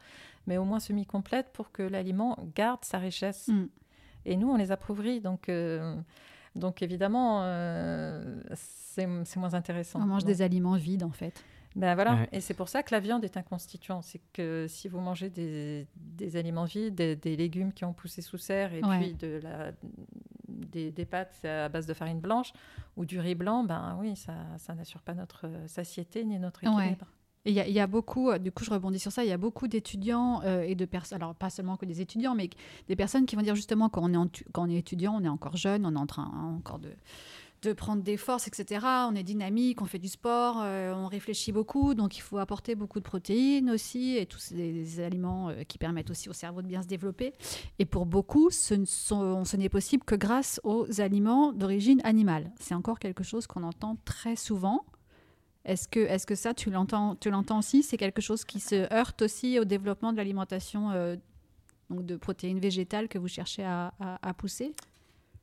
Speaker 3: mais au moins semi-complète pour que l'aliment garde sa richesse.
Speaker 2: Mm.
Speaker 3: Et nous, on les approuvrit, donc, euh, donc évidemment, euh, c'est c'est moins intéressant.
Speaker 2: On mange
Speaker 3: Donc,
Speaker 2: des aliments vides en fait.
Speaker 3: ben voilà,
Speaker 1: Ouais.
Speaker 3: et c'est pour ça que la viande est un constituant. C'est que si vous mangez des, des aliments vides, des, des légumes qui ont poussé sous serre et
Speaker 2: Ouais.
Speaker 3: puis de la, des, des pâtes à base de farine blanche ou du riz blanc, ben oui, ça, ça n'assure pas notre satiété ni notre équilibre.
Speaker 2: Il y, a- il y a beaucoup, euh, du coup je rebondis sur ça, il y a beaucoup d'étudiants euh, et de personnes, alors pas seulement que des étudiants, mais des personnes qui vont dire justement quand on est, en quand on est étudiant, on est encore jeune, on est en train hein, encore de, de prendre des forces, etc. On est dynamique, on fait du sport, euh, on réfléchit beaucoup, donc il faut apporter beaucoup de protéines aussi et tous des aliments euh, qui permettent aussi au cerveau de bien se développer. Et pour beaucoup, ce n'est possible que grâce aux aliments d'origine animale. C'est encore quelque chose qu'on entend très souvent. Est-ce que, est que ça, tu l'entends, tu l'entends aussi? C'est quelque chose qui se heurte aussi au développement de l'alimentation euh, donc de protéines végétales que vous cherchez à pousser?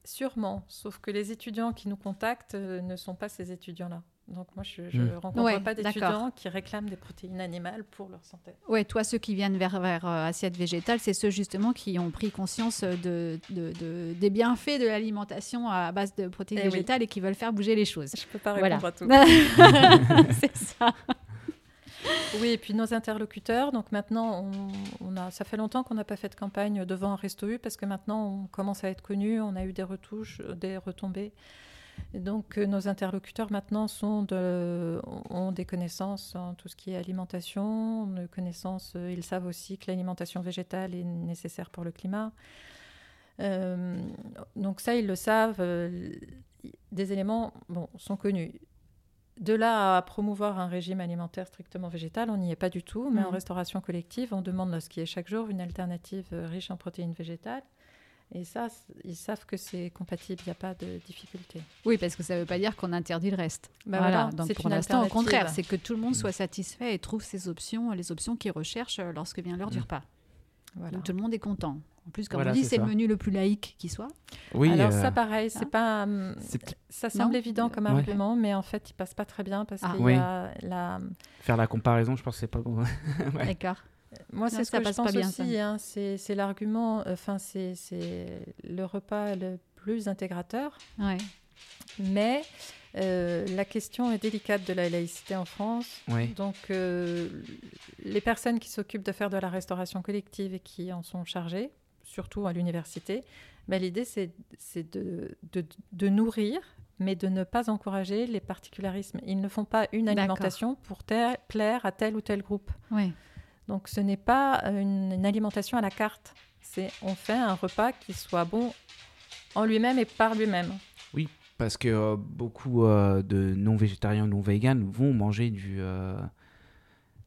Speaker 3: Sûrement, sauf que les étudiants qui nous contactent euh, ne sont pas ces étudiants-là. Donc moi, je ne
Speaker 1: Hmm.
Speaker 3: rencontre
Speaker 2: Ouais,
Speaker 3: pas d'étudiants qui réclament des protéines animales pour leur santé.
Speaker 2: Ouais, toi, ceux qui viennent vers, vers euh, assiette végétale, c'est ceux justement qui ont pris conscience de, de- de- des bienfaits de l'alimentation à base de protéines
Speaker 3: Eh oui.
Speaker 2: végétales et qui veulent faire bouger les choses.
Speaker 3: Je peux pas
Speaker 2: Voilà.
Speaker 3: répondre à tout. *laughs*
Speaker 2: c'est ça. *laughs* *laughs*
Speaker 3: Oui, et puis nos interlocuteurs, donc maintenant, on, a, ça fait longtemps qu'on n'a pas fait de campagne devant un resto U parce que maintenant on commence à être connus, on a eu des retouches, euh, des retombées. Et donc euh, nos interlocuteurs maintenant ont des connaissances en tout ce qui est alimentation, euh, ils savent aussi que l'alimentation végétale est nécessaire pour le climat. Donc ça, ils le savent. des éléments sont connus. De là à promouvoir un régime alimentaire strictement végétal, on n'y est pas du tout. Mais en restauration collective, on demande à ce qu'il y ait chaque jour une alternative euh, riche en protéines végétales. Et ça, ils savent que c'est compatible, il n'y a pas de difficulté.
Speaker 2: Oui, parce que ça ne veut pas dire qu'on interdit le reste.
Speaker 3: Bah
Speaker 2: voilà.
Speaker 3: voilà,
Speaker 2: Donc
Speaker 3: c'est
Speaker 2: pour
Speaker 3: une
Speaker 2: l'instant, au
Speaker 3: alternative.
Speaker 2: contraire, c'est que tout le monde soit satisfait et trouve ses options, les options qu'il recherche euh, lorsque vient l'heure du
Speaker 1: Mm.
Speaker 2: repas.
Speaker 3: Voilà.
Speaker 2: Donc tout le monde est content. En plus, comme
Speaker 1: Voilà,
Speaker 2: on dit,
Speaker 1: c'est
Speaker 2: le menu le plus laïque qui soit.
Speaker 1: Oui,
Speaker 3: Alors
Speaker 1: euh,
Speaker 3: ça, pareil, c'est pas. hum, Ça semble
Speaker 2: Non
Speaker 3: évident comme
Speaker 1: Ouais.
Speaker 3: argument, mais en fait, il passe pas très bien parce
Speaker 2: Ah.
Speaker 3: qu'il
Speaker 1: Oui.
Speaker 3: y a la.
Speaker 1: faire la comparaison, je pense que c'est pas bon. *laughs* Ouais.
Speaker 2: D'accord.
Speaker 3: Moi, c'est ce que je
Speaker 2: passe pas
Speaker 3: pense
Speaker 2: bien,
Speaker 3: aussi. hein, c'est c'est l'argument. Enfin, c'est c'est le repas le plus intégrateur.
Speaker 2: Ouais.
Speaker 3: Mais euh, la question est délicate de la laïcité en France.
Speaker 1: Ouais.
Speaker 3: Donc, euh, les personnes qui s'occupent de faire de la restauration collective et qui en sont chargées, surtout à l'université, ben, l'idée, c'est de, de, de nourrir, mais de ne pas encourager les particularismes. Ils ne font pas une alimentation pour plaire à tel ou tel groupe. Donc, ce n'est pas une, une alimentation à la carte. C'est on fait un repas qui soit bon en lui-même et par lui-même.
Speaker 1: Parce que euh, beaucoup euh, de non-végétariens, non-véganes vont manger du, euh,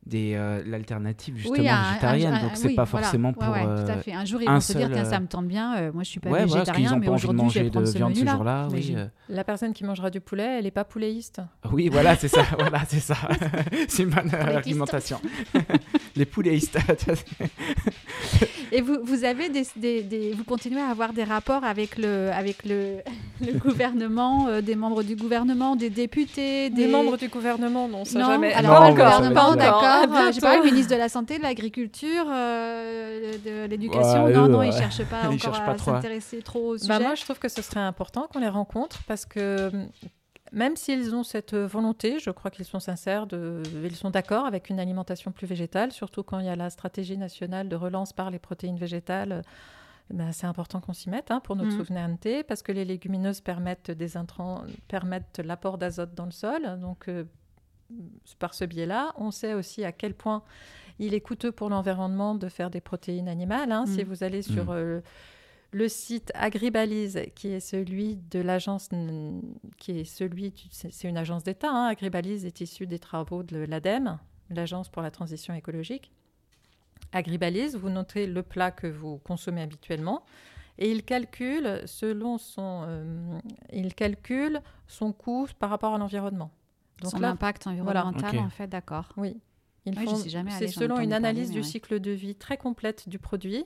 Speaker 1: des, euh, l'alternative justement
Speaker 2: un-
Speaker 1: végétarienne.
Speaker 2: un- un-
Speaker 1: donc c'est
Speaker 2: oui,
Speaker 1: pas
Speaker 2: voilà.
Speaker 1: forcément pour.
Speaker 2: ouais, tout à
Speaker 1: euh,
Speaker 2: fait. Un jour, ils
Speaker 1: un
Speaker 2: vont se dire
Speaker 1: seul,
Speaker 2: tiens, ça
Speaker 1: euh,
Speaker 2: me tente bien. euh, moi, je suis pas
Speaker 1: ouais, voilà,
Speaker 2: végétarien,
Speaker 1: n'ont
Speaker 2: mais aujourd'hui, je vais
Speaker 1: manger de
Speaker 2: prendre ce
Speaker 1: viande ce
Speaker 2: menu-là.
Speaker 1: jour-là. Oui, euh,
Speaker 3: La personne qui mangera du poulet, elle n'est pas pouléiste.
Speaker 1: oui, voilà, c'est ça. *laughs* voilà, c'est ça. *laughs* c'est une bonne euh, argumentation. *laughs* Les pouléistes.
Speaker 2: Et vous, vous avez des, des- des- vous continuez à avoir des rapports avec le, avec le, le gouvernement, euh, des membres du gouvernement, des députés, des
Speaker 3: Des membres du gouvernement, non, ça
Speaker 2: non,
Speaker 3: jamais.
Speaker 2: alors
Speaker 1: Non,
Speaker 2: pas
Speaker 1: ça être-
Speaker 2: d'accord. Euh,
Speaker 3: bientôt.
Speaker 2: J'ai pas le ministre de la santé, de l'agriculture, euh, de l'éducation.
Speaker 1: Ouais,
Speaker 2: non, non,
Speaker 1: euh,
Speaker 2: ils cherchent pas *laughs*
Speaker 1: ils
Speaker 2: encore
Speaker 1: cherchent pas trop à-
Speaker 2: s'intéresser trop au sujet.
Speaker 3: Bah, moi, je trouve que ce serait important qu'on les rencontre parce que hum, même s'ils ont cette volonté, je crois qu'ils sont sincères, de, ils sont d'accord avec une alimentation plus végétale, surtout quand il y a la stratégie nationale de relance par les protéines végétales. ben, c'est important qu'on s'y mette hein, pour notre
Speaker 2: Mhm.
Speaker 3: souveraineté parce que les légumineuses permettent des intrants, permettent l'apport d'azote dans le sol. Donc, euh, par ce biais-là, on sait aussi à quel point il est coûteux pour l'environnement de faire des protéines animales. hein. Si
Speaker 2: Mhm.
Speaker 3: vous allez sur
Speaker 1: Mhm.
Speaker 3: euh, le site Agribalise, qui est celui de l'agence, qui est celui, c'est c'est une agence d'État. hein. Agribalise est issu des travaux de l'ADEME, l'agence pour la transition écologique. Agribalise, vous notez le plat que vous consommez habituellement et il calcule selon son, euh, il calcule son coût par rapport à l'environnement. Donc
Speaker 2: Son
Speaker 3: là,
Speaker 2: impact environnemental, en fait, d'accord.
Speaker 3: oui. Ils
Speaker 2: Oui, je
Speaker 3: font-
Speaker 2: suis jamais allée,
Speaker 3: C'est selon une analyse du
Speaker 2: ouais.
Speaker 3: cycle de vie très complète du produit.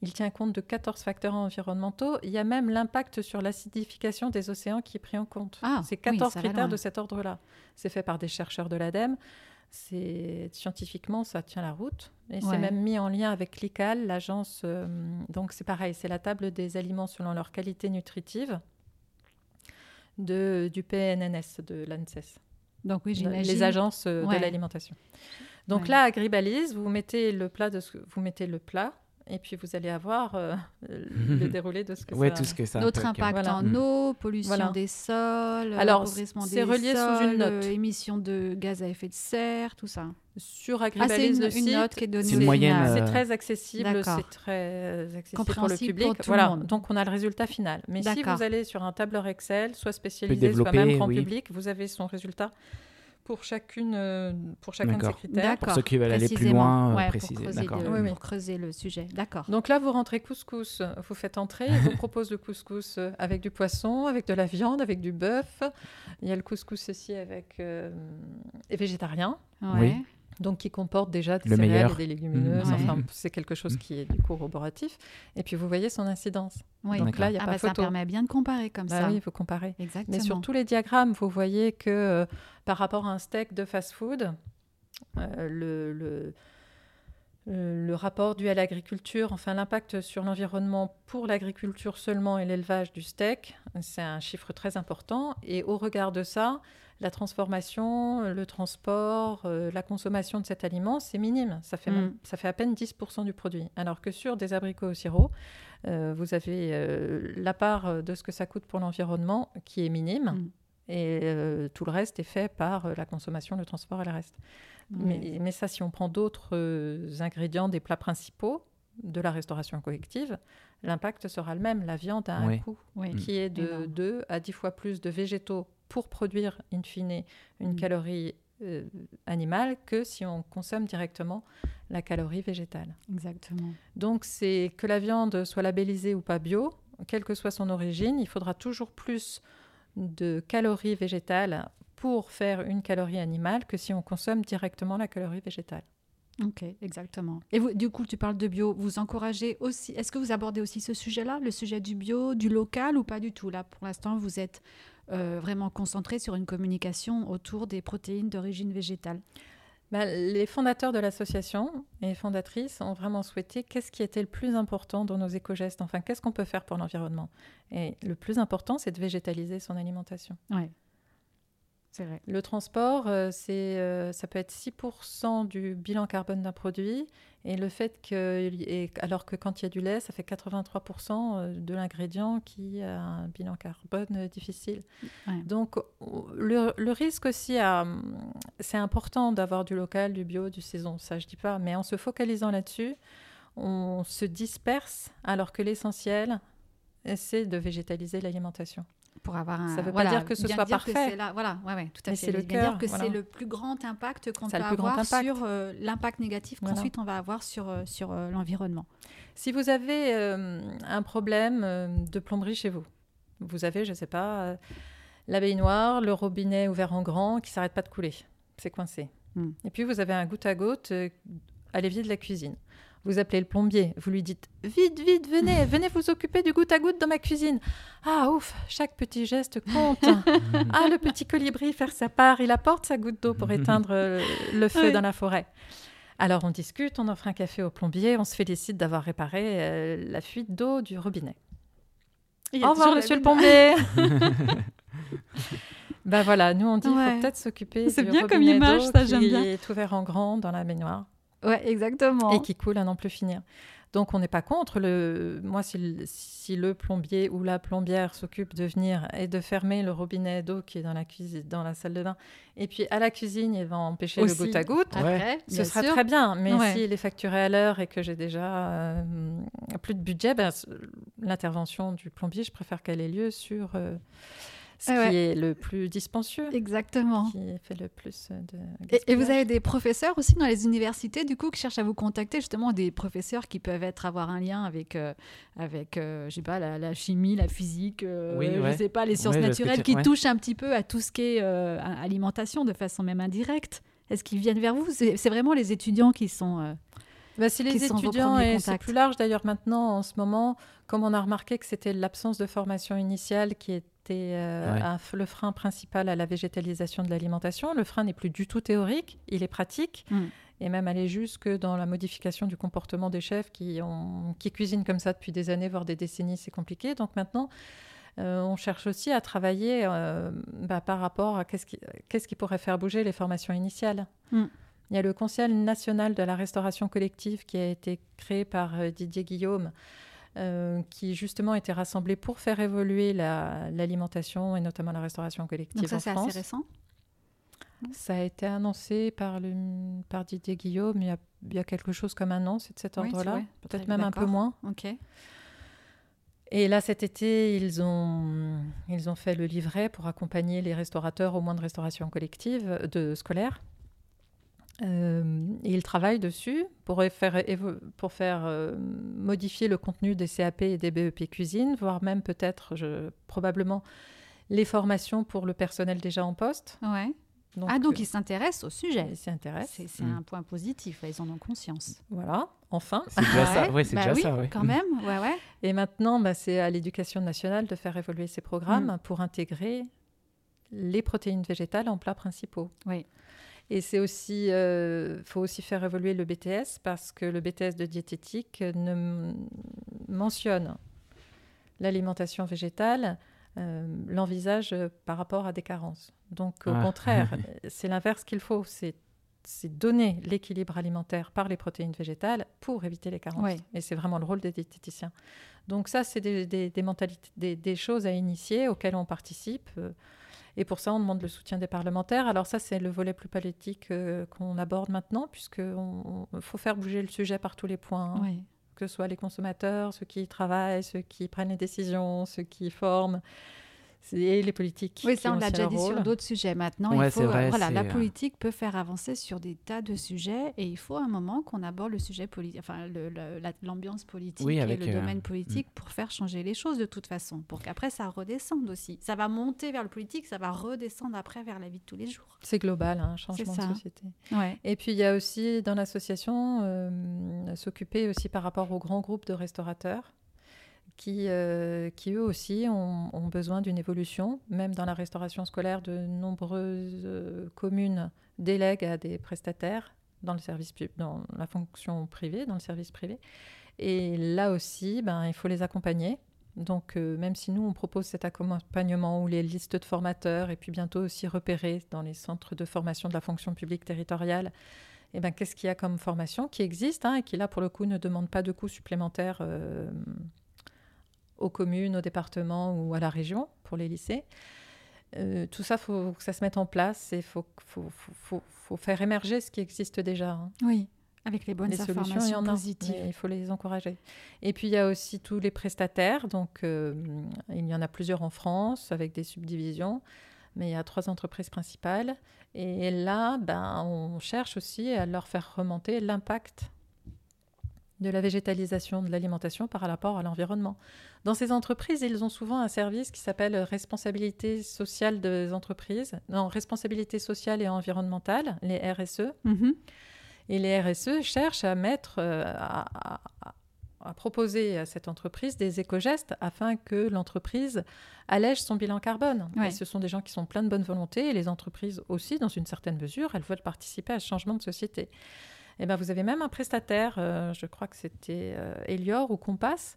Speaker 3: Il tient compte de 14 facteurs environnementaux. Il y a même l'impact sur l'acidification des océans qui est pris en compte.
Speaker 2: Ah,
Speaker 3: C'est
Speaker 2: oui,
Speaker 3: 14
Speaker 2: ça va
Speaker 3: critères de cet ordre-là. C'est fait par des chercheurs de l'ADEME. C'est scientifiquement ça tient la route et
Speaker 2: Ouais.
Speaker 3: c'est même mis en lien avec l'ICAL, l'agence. euh, donc c'est pareil, c'est la table des aliments selon leur qualité nutritive de du PNNS de l'ANSES
Speaker 2: Donc oui, j'imagine.
Speaker 3: les agences euh,
Speaker 2: Ouais.
Speaker 3: de l'alimentation. Donc
Speaker 2: Ouais.
Speaker 3: là, Agribalise, vous mettez le plat de ce vous mettez le plat et puis vous allez avoir euh, *laughs* le déroulé de ce que
Speaker 1: Ouais,
Speaker 3: ça.
Speaker 1: tout ce que ça
Speaker 2: Notre impact
Speaker 3: Voilà.
Speaker 2: en eau, pollution
Speaker 3: Voilà.
Speaker 2: des sols,
Speaker 3: Alors,
Speaker 2: appauvrissement
Speaker 3: c'est
Speaker 2: des
Speaker 3: relié sous
Speaker 2: sols,
Speaker 3: une note.
Speaker 2: euh, émissions de gaz à effet de serre, tout ça.
Speaker 3: Sur
Speaker 2: Ah, c'est
Speaker 3: Agribalise,
Speaker 2: une, une note qui est donnée
Speaker 1: C'est moyenne,
Speaker 2: final.
Speaker 1: euh,
Speaker 3: c'est très accessible, c'est très accessible pour le
Speaker 2: Compréhensible
Speaker 3: public.
Speaker 2: pour tout le
Speaker 3: voilà,
Speaker 2: monde.
Speaker 3: donc on a le résultat final. Mais si vous allez sur un tableur Excel, soit spécialisé, soit même grand
Speaker 1: oui.
Speaker 3: public, vous avez son résultat pour chacune, euh, pour chacun de ces critères.
Speaker 2: D'accord.
Speaker 1: Pour ceux qui veulent aller plus
Speaker 2: précisément.
Speaker 1: loin, euh,
Speaker 2: Ouais,
Speaker 1: préciser,
Speaker 2: Pour creuser,
Speaker 3: Oui, oui.
Speaker 2: pour creuser le sujet. D'accord.
Speaker 3: Donc là, vous rentrez couscous, vous faites entrer, il vous *laughs* propose le couscous euh, avec du poisson, avec de la viande, avec du bœuf. Il y a le couscous aussi avec euh, et végétarien,
Speaker 2: Ouais.
Speaker 3: Donc qui comporte déjà des
Speaker 1: Le
Speaker 3: céréales
Speaker 1: meilleur.
Speaker 3: et des légumineuses.
Speaker 2: Mhm.
Speaker 3: Enfin,
Speaker 1: Ouais.
Speaker 3: c'est quelque chose qui est du corroboratif. Et puis vous voyez son incidence.
Speaker 2: Oui.
Speaker 3: Donc là, il n'y a
Speaker 2: Ah
Speaker 3: pas
Speaker 2: bah, ça
Speaker 3: photo.
Speaker 2: permet bien de comparer comme
Speaker 3: Bah
Speaker 2: ça.
Speaker 3: oui, il faut comparer.
Speaker 2: Exactement.
Speaker 3: Mais sur tous les diagrammes, vous voyez que euh, par rapport à un steak de fast-food, euh, le, le, euh, le rapport dû à l'agriculture, enfin l'impact sur l'environnement pour l'agriculture seulement et l'élevage du steak, c'est un chiffre très important. Et au regard de ça, la transformation, le transport, euh, la consommation de cet aliment, c'est minime. Ça fait,
Speaker 2: Mm.
Speaker 3: ça fait à peine 10% du produit. Alors que sur des abricots au sirop, euh, vous avez euh, la part de ce que ça coûte pour l'environnement qui est minime.
Speaker 2: Mm.
Speaker 3: Et euh, tout le reste est fait par euh, la consommation, le transport et le reste. Mais, mais ça, si on prend d'autres euh, ingrédients des plats principaux de la restauration collective, l'impact sera le même. La viande a un coût
Speaker 2: Oui.
Speaker 3: qui est de
Speaker 2: Énorme.
Speaker 3: 2 à 10 fois plus de végétaux pour produire, in fine, une
Speaker 2: Mm.
Speaker 3: calorie euh, animale que si on consomme directement la calorie végétale.
Speaker 2: Exactement.
Speaker 3: Donc, c'est que la viande soit labellisée ou pas bio, quelle que soit son origine, il faudra toujours plus de calories végétales pour faire une calorie animale que si on consomme directement la calorie végétale.
Speaker 2: Ok, exactement. Et vous, du coup, tu parles de bio. Vous encouragez aussi. Est-ce que vous abordez aussi ce sujet-là, le sujet du bio, du local ou pas du tout? Là, pour l'instant, vous êtes euh, vraiment concentré sur une communication autour des protéines d'origine végétale.
Speaker 3: Ben, les fondateurs de l'association et les fondatrices ont vraiment souhaité qu'est-ce qui était le plus important dans nos éco-gestes, enfin qu'est-ce qu'on peut faire pour l'environnement. Et le plus important, c'est de végétaliser son alimentation.
Speaker 2: Ouais. C'est vrai.
Speaker 3: Le transport, euh, c'est, euh, ça peut être 6% du bilan carbone d'un produit. Et le fait que, alors que quand il y a du lait, ça fait 83% euh, de l'ingrédient qui a un bilan carbone difficile.
Speaker 2: Ouais.
Speaker 3: Donc, le, le risque aussi, à- c'est important d'avoir du local, du bio, du saison, ça je dis pas. Mais en se focalisant là-dessus, on se disperse alors que l'essentiel, c'est de végétaliser l'alimentation.
Speaker 2: Pour avoir un.
Speaker 3: Ça veut pas dire que ce soit parfait.
Speaker 2: là- voilà, ouais, ouais, tout à
Speaker 3: Mais
Speaker 2: fait.
Speaker 3: c'est le cœur,
Speaker 2: dire que
Speaker 3: voilà.
Speaker 2: c'est le plus grand impact qu'on peut avoir
Speaker 3: impact.
Speaker 2: sur euh, l'impact négatif
Speaker 3: Voilà.
Speaker 2: qu'ensuite on va avoir sur, euh, sur euh, l'environnement.
Speaker 3: Si vous avez euh, un problème de plomberie chez vous, vous avez, je ne sais pas, la baignoire, le robinet ouvert en grand qui s'arrête pas de couler, c'est coincé.
Speaker 2: Hmm.
Speaker 3: Et puis vous avez un goutte à goutte à l'évier de la cuisine. Vous appelez le plombier, vous lui dites vite, vite, venez, *laughs* venez vous occuper du goutte à goutte dans ma cuisine. Ah ouf, chaque petit geste compte. *laughs* ah le petit colibri faire sa part, il apporte sa goutte d'eau pour *laughs* éteindre euh, le feu dans la forêt. Alors on discute, on offre un café au plombier, on se félicite d'avoir réparé euh, la fuite d'eau du robinet.
Speaker 2: Il
Speaker 3: Au revoir, monsieur le plombier. ben voilà, nous on dit qu'il
Speaker 2: Ouais.
Speaker 3: faut peut-être s'occuper
Speaker 2: C'est
Speaker 3: du
Speaker 2: bien comme
Speaker 3: robinet
Speaker 2: image,
Speaker 3: d'eau
Speaker 2: ça, j'aime bien.
Speaker 3: est ouvert en grand dans la baignoire
Speaker 2: Ouais, exactement.
Speaker 3: et qui coule à n'en plus finir. Donc on n'est pas contre le. Moi, si le, si le plombier ou la plombière s'occupe de venir et de fermer le robinet d'eau qui est dans la cuisine, dans la salle de bain, et puis à la cuisine, il va empêcher
Speaker 2: Aussi.
Speaker 3: le goutte à goutte.
Speaker 2: Après,
Speaker 3: Ce sera
Speaker 2: sûr.
Speaker 3: très bien, mais
Speaker 2: Ouais.
Speaker 3: s'il est facturé à l'heure et que j'ai déjà euh, plus de budget, ben, l'intervention du plombier, je préfère qu'elle ait lieu sur euh, ce
Speaker 2: Ah ouais.
Speaker 3: qui est le plus dispendieux,
Speaker 2: Exactement.
Speaker 3: qui fait le plus de.
Speaker 2: Et, et vous avez des professeurs aussi dans les universités, du coup, qui cherchent à vous contacter, justement, des professeurs qui peuvent être avoir un lien avec, euh, avec euh, je sais pas, la, la chimie, la physique, euh,
Speaker 1: Oui,
Speaker 2: je sais pas, les sciences
Speaker 1: Ouais,
Speaker 2: naturelles,
Speaker 1: tu-
Speaker 2: qui
Speaker 1: ouais.
Speaker 2: touchent un petit peu à tout ce qui est euh, alimentation de façon même indirecte. Est-ce qu'ils viennent vers vous? C'est vraiment les étudiants qui sont, euh,
Speaker 3: bah, C'est les étudiants et c'est plus large d'ailleurs maintenant en ce moment, comme on a remarqué que c'était l'absence de formation initiale qui était euh, le frein principal à la végétalisation de l'alimentation. Le frein n'est plus du tout théorique, il est pratique. Mm. Et même aller jusque dans la modification du comportement des chefs qui, ont, qui cuisinent comme ça depuis des années, voire des décennies, c'est compliqué. Donc maintenant, euh, on cherche aussi à travailler euh, bah, par rapport à qu'est-ce qui, pourrait faire bouger les formations initiales. Mm. Il y a le Conseil national de la restauration collective qui a été créé par euh, Didier Guillaume, qui justement était rassemblé pour faire évoluer l'alimentation et notamment la restauration collective
Speaker 2: Donc ça,
Speaker 3: c'est
Speaker 2: assez récent
Speaker 3: Ça a été annoncé par, le, par Didier Guillaume il y, a, il y a quelque chose comme un an, c'est de cet ordre-là, peut-être même un peu moins.
Speaker 2: Ok.
Speaker 3: Et là, cet été, ils ont, ils ont fait le livret pour accompagner les restaurateurs au moins de restauration collective de scolaire. Euh, et ils travaillent dessus pour faire, pour faire euh, modifier le contenu des CAP et des BEP cuisine, voire même peut-être, probablement, les formations pour le personnel déjà en poste.
Speaker 2: Ouais ah, donc euh, ils s'intéressent au sujet.
Speaker 3: Ils s'intéressent.
Speaker 2: C'est mm. un point positif, ils en ont conscience.
Speaker 3: Voilà, enfin.
Speaker 1: C'est déjà ça, ouais, c'est
Speaker 2: bah
Speaker 1: déjà ça.
Speaker 2: Quand même, ouais, ouais.
Speaker 3: Et maintenant, bah, c'est à l'éducation nationale de faire évoluer ces programmes mm. pour intégrer les protéines végétales en plats principaux.
Speaker 2: Oui.
Speaker 3: Et c'est aussi, euh, faut aussi faire évoluer le BTS parce que le BTS de diététique ne mentionne l'alimentation végétale euh, l'envisage par rapport à des carences. Donc au ah. contraire, *laughs* c'est l'inverse qu'il faut, c'est donner l'équilibre alimentaire par les protéines végétales pour éviter les carences. Et c'est vraiment le rôle des diététiciens. Donc ça, c'est des, mentalités, des, choses à initier auxquelles on participe. Et pour ça, on demande le soutien des parlementaires. Alors ça, c'est le volet plus politique euh, qu'on aborde maintenant, puisqu'il faut faire bouger le sujet par tous les points. Hein que ce soit les consommateurs, ceux qui travaillent, ceux qui prennent les décisions, ceux qui forment et les politiques.
Speaker 2: Oui, ça on l'a déjà dit sur d'autres sujets. Maintenant, il faut, voilà, la euh, politique peut faire avancer sur des tas de sujets et il faut un moment qu'on aborde le sujet politique, enfin l'ambiance politique et le euh, domaine politique mm. pour faire changer les choses de toute façon, pour qu'après ça redescende aussi. Ça va monter vers le politique, ça va redescendre après vers la vie de tous les jours.
Speaker 3: C'est global, un hein, changement de société.
Speaker 2: Ouais.
Speaker 3: Et puis il y a aussi dans l'association euh, s'occuper aussi par rapport aux grands groupes de restaurateurs qui, euh, qui eux aussi ont, besoin d'une évolution. Même dans la restauration scolaire, de nombreuses euh, communes délèguent à des prestataires dans, le service, dans la fonction privée, dans le service privé. Et là aussi, ben, il faut les accompagner. Donc, euh, même si nous, on propose cet accompagnement ou les listes de formateurs, et puis bientôt aussi repérer dans les centres de formation de la fonction publique territoriale, eh ben, qu'est-ce qu'il y a comme formation qui existe hein, et qui, là, pour le coup, ne demande pas de coûts supplémentaires aux communes, aux départements ou à la région pour les lycées. Euh, tout ça, faut que ça se mette en place et il faut, faut, faut, faut, faire émerger ce qui existe déjà. Hein.
Speaker 2: Oui, avec les bonnes les informations solutions, il y en positives.
Speaker 3: il faut les encourager. Et puis, il y a aussi tous les prestataires. Donc, euh, il y en a plusieurs en France avec des subdivisions. Mais il y a trois entreprises principales. Et là, ben, on cherche aussi à leur faire remonter l'impact de la végétalisation de l'alimentation par rapport à l'environnement. Dans ces entreprises, ils ont souvent un service qui s'appelle responsabilité sociale des entreprises, non, responsabilité sociale et environnementale, les RSE. Mm-hmm. Et les RSE cherchent à mettre, euh, à, proposer à cette entreprise des éco-gestes afin que l'entreprise allège son bilan carbone. Et ce sont des gens qui sont pleins de bonne volonté et les entreprises aussi, dans une certaine mesure, elles veulent participer à ce changement de société. Et eh ben, vous avez même un prestataire, euh, je crois que c'était euh, Elior ou Compass,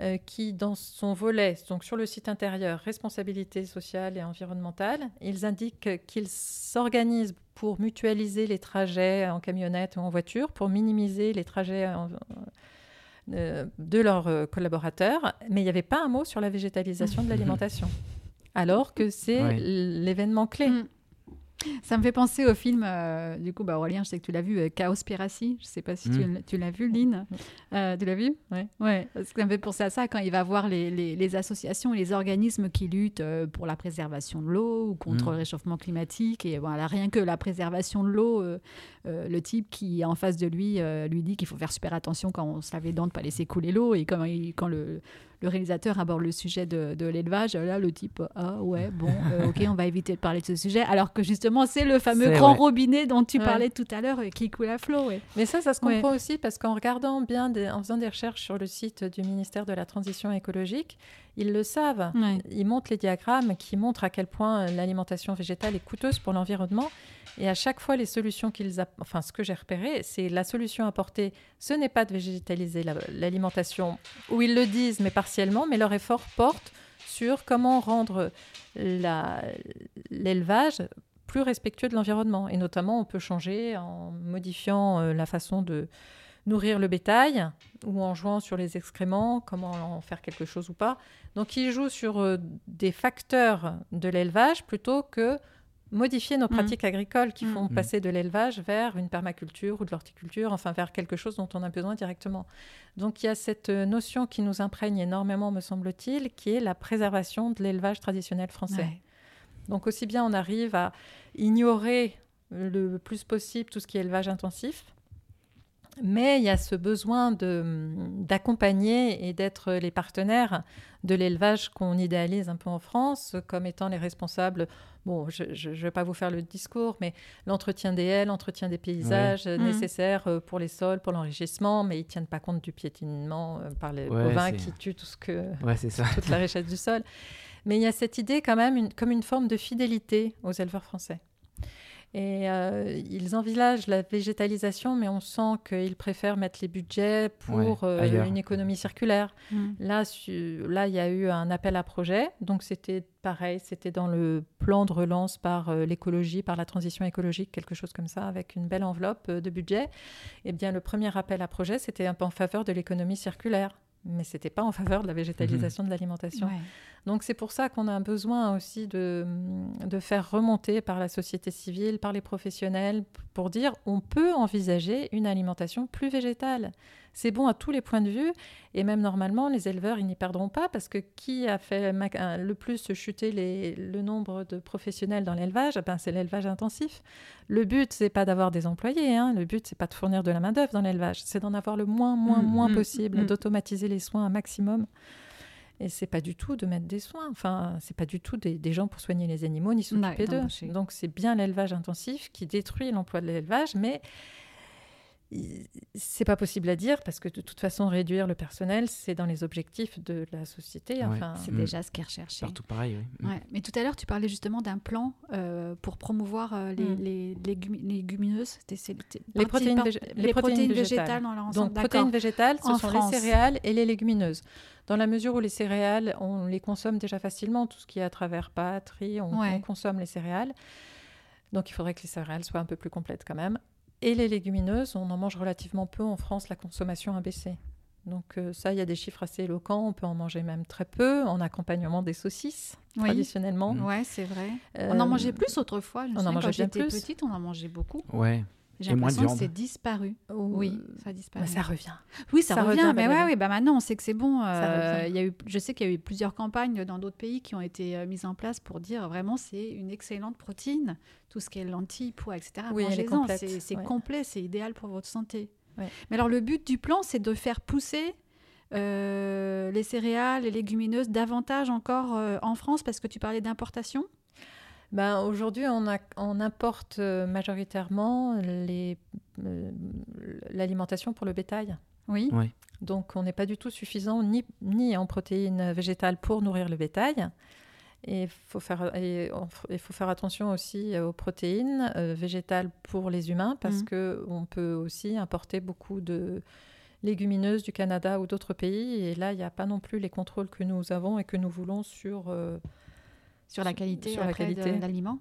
Speaker 3: euh, qui dans son volet, donc sur le site intérieur, responsabilité sociale et environnementale, ils indiquent qu'ils s'organisent pour mutualiser les trajets en camionnette ou en voiture, pour minimiser les trajets de leurs collaborateurs, mais il n'y avait pas un mot sur la végétalisation de *laughs* l'alimentation, alors que c'est l'événement clé. Mm.
Speaker 2: Ça me fait penser au film, euh, du coup, bah Aurélien, je sais que tu l'as vu, euh, Chaos Piracy. Je sais pas si tu, mm. l'as vu, Lynn. Euh, tu l'as vu?
Speaker 3: Oui.
Speaker 2: Ouais. Ça me fait penser à ça quand il va voir les, les, associations et les organismes qui luttent pour la préservation de l'eau ou contre mm. le réchauffement climatique. Et voilà, rien que la préservation de l'eau, le type qui est en face de lui lui dit qu'il faut faire super attention quand on se lave les dents de ne pas laisser couler l'eau. Et quand, quand le, le réalisateur aborde le sujet de, de l'élevage, là, le type, ah ouais, bon, *laughs* euh, ok, on va éviter de parler de ce sujet, alors que justement, c'est le fameux grand robinet dont tu
Speaker 3: Ouais.
Speaker 2: parlais tout à l'heure, euh, qui coule à flot. ouais.
Speaker 3: Mais ça, ça se comprend aussi parce qu'en regardant bien, des- en faisant des recherches sur le site du ministère de la Transition écologique, ils le savent.
Speaker 2: Ouais.
Speaker 3: Ils montrent les diagrammes qui montrent à quel point l'alimentation végétale est coûteuse pour l'environnement. Et à chaque fois, les solutions qu'ils app- enfin ce que j'ai repéré, c'est la solution apportée. Ce n'est pas de végétaliser la- l'alimentation, où ils le disent, mais partiellement, mais leur effort porte sur comment rendre la- l'élevage plus respectueux de l'environnement. Et notamment, on peut changer en modifiant euh, la façon de nourrir le bétail ou en jouant sur les excréments, comment en faire quelque chose ou pas. Donc, ils jouent sur euh, des facteurs de l'élevage plutôt que modifier nos
Speaker 2: Mm.
Speaker 3: pratiques agricoles qui
Speaker 2: Mm.
Speaker 3: font
Speaker 1: Mm.
Speaker 3: passer de l'élevage vers une permaculture ou de l'horticulture, enfin vers quelque chose dont on a besoin directement. Donc il y a cette euh, notion qui nous imprègne énormément, me semble-t-il, qui est la préservation de l'élevage traditionnel français.
Speaker 2: Ouais.
Speaker 3: Donc aussi bien on arrive à ignorer le plus possible tout ce qui est élevage intensif, mais il y a ce besoin de- d'accompagner et d'être les partenaires de l'élevage qu'on idéalise un peu en France comme étant les responsables. Bon, je ne vais pas vous faire le discours, mais l'entretien des haies, l'entretien des paysages
Speaker 2: Mhm.
Speaker 3: nécessaires euh, pour les sols, pour l'enrichissement, mais ils ne tiennent pas compte du piétinement euh, par les
Speaker 1: Ouais,
Speaker 3: bovins
Speaker 1: c'est-
Speaker 3: qui tuent tout ce que,
Speaker 1: Ouais, c'est ça. *laughs*
Speaker 3: toute la richesse du sol. Mais il y a cette idée quand même une- comme une forme de fidélité aux éleveurs français. Et euh, ils envisagent la végétalisation, mais on sent qu'ils préfèrent mettre les budgets pour
Speaker 1: Ouais,
Speaker 3: euh, une économie circulaire.
Speaker 2: Mm.
Speaker 3: Là, su- là, il y a eu un appel à projet. Donc, c'était pareil, c'était dans le plan de relance par euh, l'écologie, par la transition écologique, quelque chose comme ça, avec une belle enveloppe euh, de budget. Eh bien, le premier appel à projet, c'était un peu en faveur de l'économie circulaire. Mais ce n'était pas en faveur de la végétalisation de l'alimentation.
Speaker 2: Ouais.
Speaker 3: Donc c'est pour ça qu'on a un besoin aussi de, de faire remonter par la société civile, par les professionnels, pour dire on peut envisager une alimentation plus végétale. C'est bon à tous les points de vue, et même normalement, les éleveurs, ils n'y perdront pas, parce que qui a fait le plus chuter les- le nombre de professionnels dans l'élevage? Ben, C'est l'élevage intensif. Le but, c'est pas d'avoir des employés, hein. le but, c'est pas de fournir de la main-d'œuvre dans l'élevage, c'est d'en avoir le moins, moins,
Speaker 2: Mm,
Speaker 3: moins
Speaker 2: mm,
Speaker 3: possible,
Speaker 2: mm.
Speaker 3: d'automatiser les soins un maximum. Et c'est pas du tout de mettre des soins. Enfin, c'est pas du tout des, des gens pour soigner les animaux ni s'occuper d'eux. Donc c'est bien l'élevage intensif qui détruit l'emploi de l'élevage, mais c'est pas possible à dire parce que de toute façon réduire le personnel, c'est dans les objectifs de la société.
Speaker 1: Ouais.
Speaker 3: Enfin,
Speaker 2: C'est
Speaker 1: Mm.
Speaker 2: déjà ce qui est recherché.
Speaker 1: Partout pareil, oui. Mm.
Speaker 2: Ouais. Mais tout à l'heure, tu parlais justement d'un plan euh, pour promouvoir euh, les,
Speaker 3: Mm.
Speaker 2: les légumineuses.
Speaker 3: Les protéines
Speaker 2: par-
Speaker 3: végé-
Speaker 2: les
Speaker 3: les
Speaker 2: protéines
Speaker 3: protéines
Speaker 2: végétales
Speaker 3: végétales.
Speaker 2: dans leur ensemble.
Speaker 3: Donc protéines végétales, ce
Speaker 2: En
Speaker 3: sont
Speaker 2: France.
Speaker 3: les céréales et les légumineuses. Dans la mesure où les céréales, on les consomme déjà facilement, tout ce qui est à travers pâtes, riz, on,
Speaker 2: Ouais.
Speaker 3: on consomme les céréales. Donc il faudrait que les céréales soient un peu plus complètes quand même. Et les légumineuses, on en mange relativement peu en France, la consommation a baissé. Donc euh, ça, il y a des chiffres assez éloquents, on peut en manger même très peu, en accompagnement des saucisses,
Speaker 2: Oui.
Speaker 3: traditionnellement.
Speaker 2: Ouais, c'est vrai.
Speaker 3: Euh,
Speaker 2: On en mangeait plus autrefois. Je me
Speaker 3: on en
Speaker 2: quand
Speaker 3: bien
Speaker 2: j'étais
Speaker 3: plus.
Speaker 2: petite, on en mangeait beaucoup.
Speaker 1: Ouais.
Speaker 2: J'ai
Speaker 1: Et moins de
Speaker 2: l'impression que
Speaker 1: viande.
Speaker 2: c'est disparu. Oui, ça a disparu.
Speaker 3: bah, ça revient.
Speaker 2: Oui, ça,
Speaker 3: Ça
Speaker 2: revient,
Speaker 3: revient,
Speaker 2: mais ouais, bah maintenant on sait que c'est bon. Euh, y a eu, je sais qu'il y a eu plusieurs campagnes dans d'autres pays qui ont été euh, mises en place pour dire vraiment c'est une excellente protéine. Tout ce qui est lentilles, pois, etc.
Speaker 3: Oui, elle est
Speaker 2: Mangez-en,
Speaker 3: complète,
Speaker 2: c'est c'est
Speaker 3: ouais.
Speaker 2: complet, c'est idéal pour votre santé.
Speaker 3: Ouais.
Speaker 2: Mais alors le but du plan, c'est de faire pousser euh, les céréales, les légumineuses davantage encore euh, en France parce que tu parlais d'importation?
Speaker 3: Ben, Aujourd'hui, on, a- on importe euh, majoritairement euh, l'alimentation pour le bétail.
Speaker 2: Oui.
Speaker 3: Donc, on n'est pas du tout suffisant ni, ni en protéines végétales pour nourrir le bétail. Et il faut faire, et on f- il faut faire attention aussi aux protéines euh, végétales pour les humains parce
Speaker 2: Mhm.
Speaker 3: que on peut aussi importer beaucoup de légumineuses du Canada ou d'autres pays. Et là, il n'y a pas non plus les contrôles que nous avons et que nous voulons sur... euh,
Speaker 2: Sur la qualité,
Speaker 3: Sur
Speaker 2: après
Speaker 3: qualité.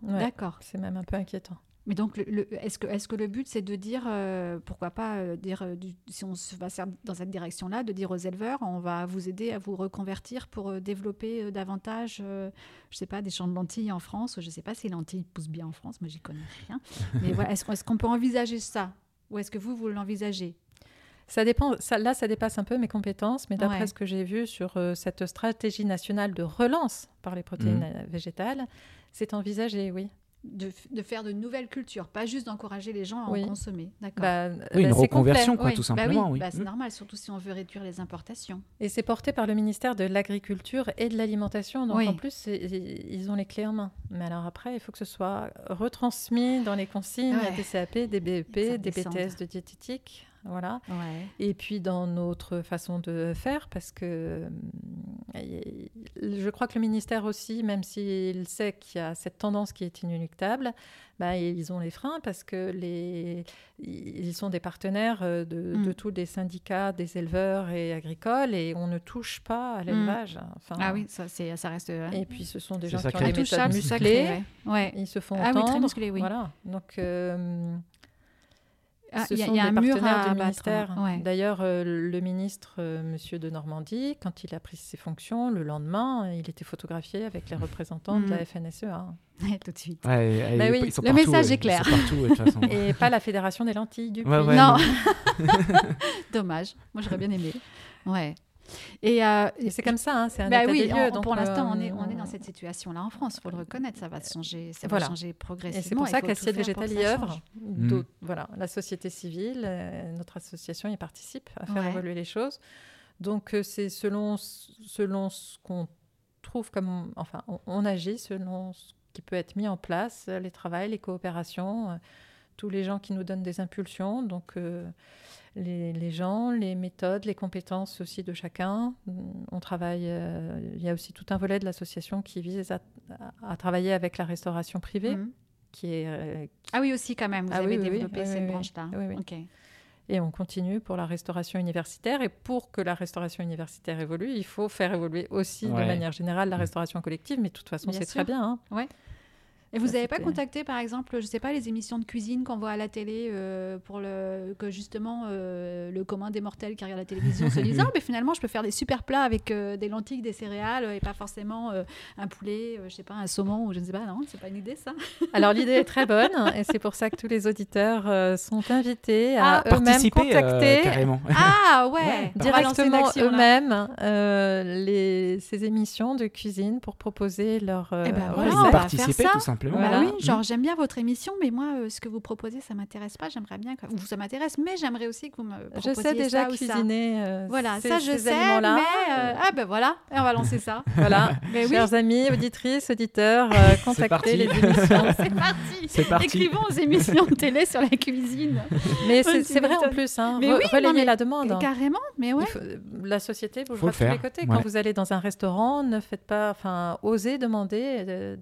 Speaker 3: Ouais.
Speaker 2: D'accord.
Speaker 3: c'est même un peu inquiétant.
Speaker 2: Mais donc, le, le- est-ce que, est que le but, c'est de dire, euh, pourquoi pas euh, dire, euh, du- si on se va dans cette direction-là, de dire aux éleveurs, on va vous aider à vous reconvertir pour développer davantage, euh, je sais pas, des champs de lentilles en France? Je sais pas si les lentilles poussent bien en France, moi j'y connais rien. Mais voilà, est-ce, qu'on- est-ce qu'on peut envisager ça? Ou est-ce que vous, vous l'envisagez?
Speaker 3: Ça dépend, ça, là, ça dépasse un peu mes compétences, mais d'après
Speaker 2: Ouais.
Speaker 3: ce que j'ai vu sur euh, cette stratégie nationale de relance par les protéines
Speaker 1: Mhm.
Speaker 3: euh, végétales, c'est envisagé, oui.
Speaker 2: de, de faire de nouvelles cultures, pas juste d'encourager les gens à
Speaker 3: Oui.
Speaker 2: en consommer. D'accord.
Speaker 3: Bah,
Speaker 1: Oui,
Speaker 3: bah,
Speaker 1: une
Speaker 3: c'est
Speaker 1: reconversion, quoi, tout
Speaker 2: Bah
Speaker 1: simplement.
Speaker 2: oui,
Speaker 1: oui.
Speaker 2: bah, c'est
Speaker 1: Mm.
Speaker 2: normal, surtout si on veut réduire les importations.
Speaker 3: Et c'est porté par le ministère de l'Agriculture et de l'Alimentation. Donc
Speaker 2: Oui.
Speaker 3: en plus, ils ont les clés en main. Mais alors après, il faut que ce soit retransmis dans les consignes
Speaker 2: Ouais.
Speaker 3: des CAP, des BEP, des. BTS de diététique. Voilà.
Speaker 2: Ouais.
Speaker 3: Et puis dans notre façon de faire, parce que y- je crois que le ministère aussi, même s'il sait qu'il y a cette tendance qui est inéluctable, bah, ils ont les freins parce que les, ils sont des partenaires euh, de,
Speaker 2: Mm.
Speaker 3: de tous les syndicats des éleveurs et agricoles et on ne touche pas à l'élevage. Enfin,
Speaker 2: Ah oui, ça, c'est, ça reste. euh,
Speaker 3: Et puis ce sont des gens qui ont des méthodes musclées.
Speaker 2: ouais. Ouais.
Speaker 3: Ils se font
Speaker 2: Ah oui,
Speaker 3: entendre.
Speaker 2: très musclé, oui.
Speaker 3: Voilà. Donc, euh,
Speaker 2: Ah,
Speaker 3: ce
Speaker 2: il y a-
Speaker 3: sont
Speaker 2: il y a
Speaker 3: des
Speaker 2: un mur
Speaker 3: partenaires
Speaker 2: à
Speaker 3: du ministère.
Speaker 2: Ouais.
Speaker 3: D'ailleurs, euh, le ministre, euh, Monsieur de Normandie, quand il a pris ses fonctions, le lendemain, il était photographié avec les représentants de *laughs*
Speaker 2: Mm.
Speaker 3: la *laughs* FNSEA.
Speaker 2: Tout de suite.
Speaker 1: Ouais, ouais,
Speaker 3: Bah oui,
Speaker 2: le
Speaker 1: partout,
Speaker 2: message
Speaker 1: ouais.
Speaker 2: est clair.
Speaker 1: Partout. *laughs*
Speaker 3: Et pas la Fédération des lentilles du
Speaker 1: Ouais,
Speaker 3: Puy.
Speaker 1: ouais,
Speaker 2: non.
Speaker 1: non.
Speaker 2: Dommage. Moi, j'aurais bien aimé. Ouais. Et, euh,
Speaker 3: Et c'est comme ça, hein, c'est un
Speaker 2: bah
Speaker 3: état
Speaker 2: oui,
Speaker 3: des lieux.
Speaker 2: on-
Speaker 3: donc,
Speaker 2: pour l'instant,
Speaker 3: euh,
Speaker 2: on est, on est dans cette situation-là en France. Il faut le reconnaître, ça va changer, ça
Speaker 3: Voilà.
Speaker 2: va changer progressivement.
Speaker 3: Et c'est pour ça qu'Assiette Végétale y œuvre. Voilà, la société civile, euh, notre association y participe à faire
Speaker 2: Ouais.
Speaker 3: évoluer les choses. Donc euh, c'est selon, selon ce qu'on trouve comme... Enfin, on, on agit selon ce qui peut être mis en place, euh, les travails, les coopérations, euh, tous les gens qui nous donnent des impulsions. Donc euh, les, les gens, les méthodes, les compétences aussi de chacun. On travaille... euh, il y a aussi tout un volet de l'association qui vise à, à travailler avec la restauration privée.
Speaker 2: Mhm.
Speaker 3: Qui est, euh,
Speaker 2: Ah oui, aussi, quand même. Vous
Speaker 3: Ah
Speaker 2: avez
Speaker 3: oui,
Speaker 2: développé
Speaker 3: Oui,
Speaker 2: cette
Speaker 3: oui,
Speaker 2: branche-là.
Speaker 3: Oui, oui.
Speaker 2: Ok.
Speaker 3: Et on continue pour la restauration universitaire. Et pour que la restauration universitaire évolue, il faut faire évoluer aussi de
Speaker 1: Ouais.
Speaker 3: manière générale la restauration collective. Mais de toute façon, c'est très bien. hein.
Speaker 2: Et vous n'avez pas contacté, par exemple, je sais pas, les émissions de cuisine qu'on voit à la télé euh, pour le que justement euh, le commun des mortels qui regarde la télévision se disent *laughs* ah mais finalement je peux faire des super plats avec euh, des lentilles, des céréales et pas forcément euh, un poulet, euh, je sais pas, un saumon ou je ne sais pas, non, c'est pas une idée ça.
Speaker 3: Alors l'idée est très bonne. *laughs* Et c'est pour ça que tous les auditeurs euh, sont invités à
Speaker 2: Ah,
Speaker 3: eux-mêmes
Speaker 1: Participer, euh,
Speaker 3: contacter
Speaker 1: carrément. *laughs*
Speaker 2: Ah ouais,
Speaker 3: directement eux-mêmes euh, les, ces émissions de cuisine pour proposer leur euh,
Speaker 2: Eh ben voilà,
Speaker 1: ils
Speaker 2: on va
Speaker 1: participer
Speaker 2: faire ça.
Speaker 1: tout simplement.
Speaker 2: Bah
Speaker 3: Voilà.
Speaker 2: oui, genre j'aime bien votre émission, mais moi euh, ce que vous proposez ça m'intéresse pas. J'aimerais bien que ou ça m'intéresse, mais j'aimerais aussi que vous me
Speaker 3: Je
Speaker 2: proposiez
Speaker 3: sais déjà
Speaker 2: ça ou ça.
Speaker 3: cuisiner. euh,
Speaker 2: Voilà,
Speaker 3: ces-
Speaker 2: ça je
Speaker 3: ces
Speaker 2: sais, mais euh, ah ben voilà, et on va lancer ça. *laughs*
Speaker 3: Voilà,
Speaker 2: Mais *laughs* oui.
Speaker 3: chers amis, auditrices, auditeurs, *laughs* euh, contactez les émissions.
Speaker 2: C'est parti.
Speaker 1: C'est parti.
Speaker 2: Écrivons aux émissions de télé sur la cuisine.
Speaker 3: Mais c'est vrai en plus, hein,
Speaker 2: Mais
Speaker 3: re-
Speaker 2: oui, non,
Speaker 3: relayez
Speaker 2: mais-
Speaker 3: la demande.
Speaker 2: Carrément, mais ouais.
Speaker 3: Faut- la société bougera
Speaker 1: le
Speaker 3: de tous les côtés. Quand vous allez dans un restaurant, ne faites pas, enfin, osez demander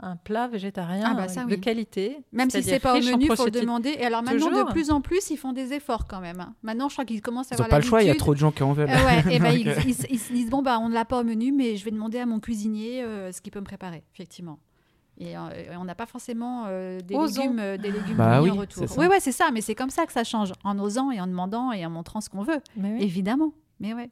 Speaker 3: un plat végétarien
Speaker 2: Ah bah ça,
Speaker 3: de qualité.
Speaker 2: Même si c'est pas au menu, il faut le demander. Et alors maintenant,
Speaker 3: Toujours.
Speaker 2: de plus en plus, ils font des efforts quand même. Maintenant, je crois qu'ils commencent à
Speaker 1: Ils
Speaker 2: avoir
Speaker 1: pas le choix, il y a trop de gens qui en veulent.
Speaker 2: Euh, ouais, et *laughs* ben, ils,
Speaker 1: euh,
Speaker 2: ils- ils se disent bon bah on ne l'a pas au menu, mais je vais demander à mon cuisinier euh, ce qu'il peut me préparer, effectivement. Et, euh, on n'a pas forcément euh, des légumes, euh, des légumes
Speaker 1: Bah oui,
Speaker 2: en retour. Oui, ouais, c'est ça. Mais c'est comme ça que ça change, en osant et en demandant et en montrant ce qu'on veut,
Speaker 3: Mais oui.
Speaker 2: évidemment. Mais ouais.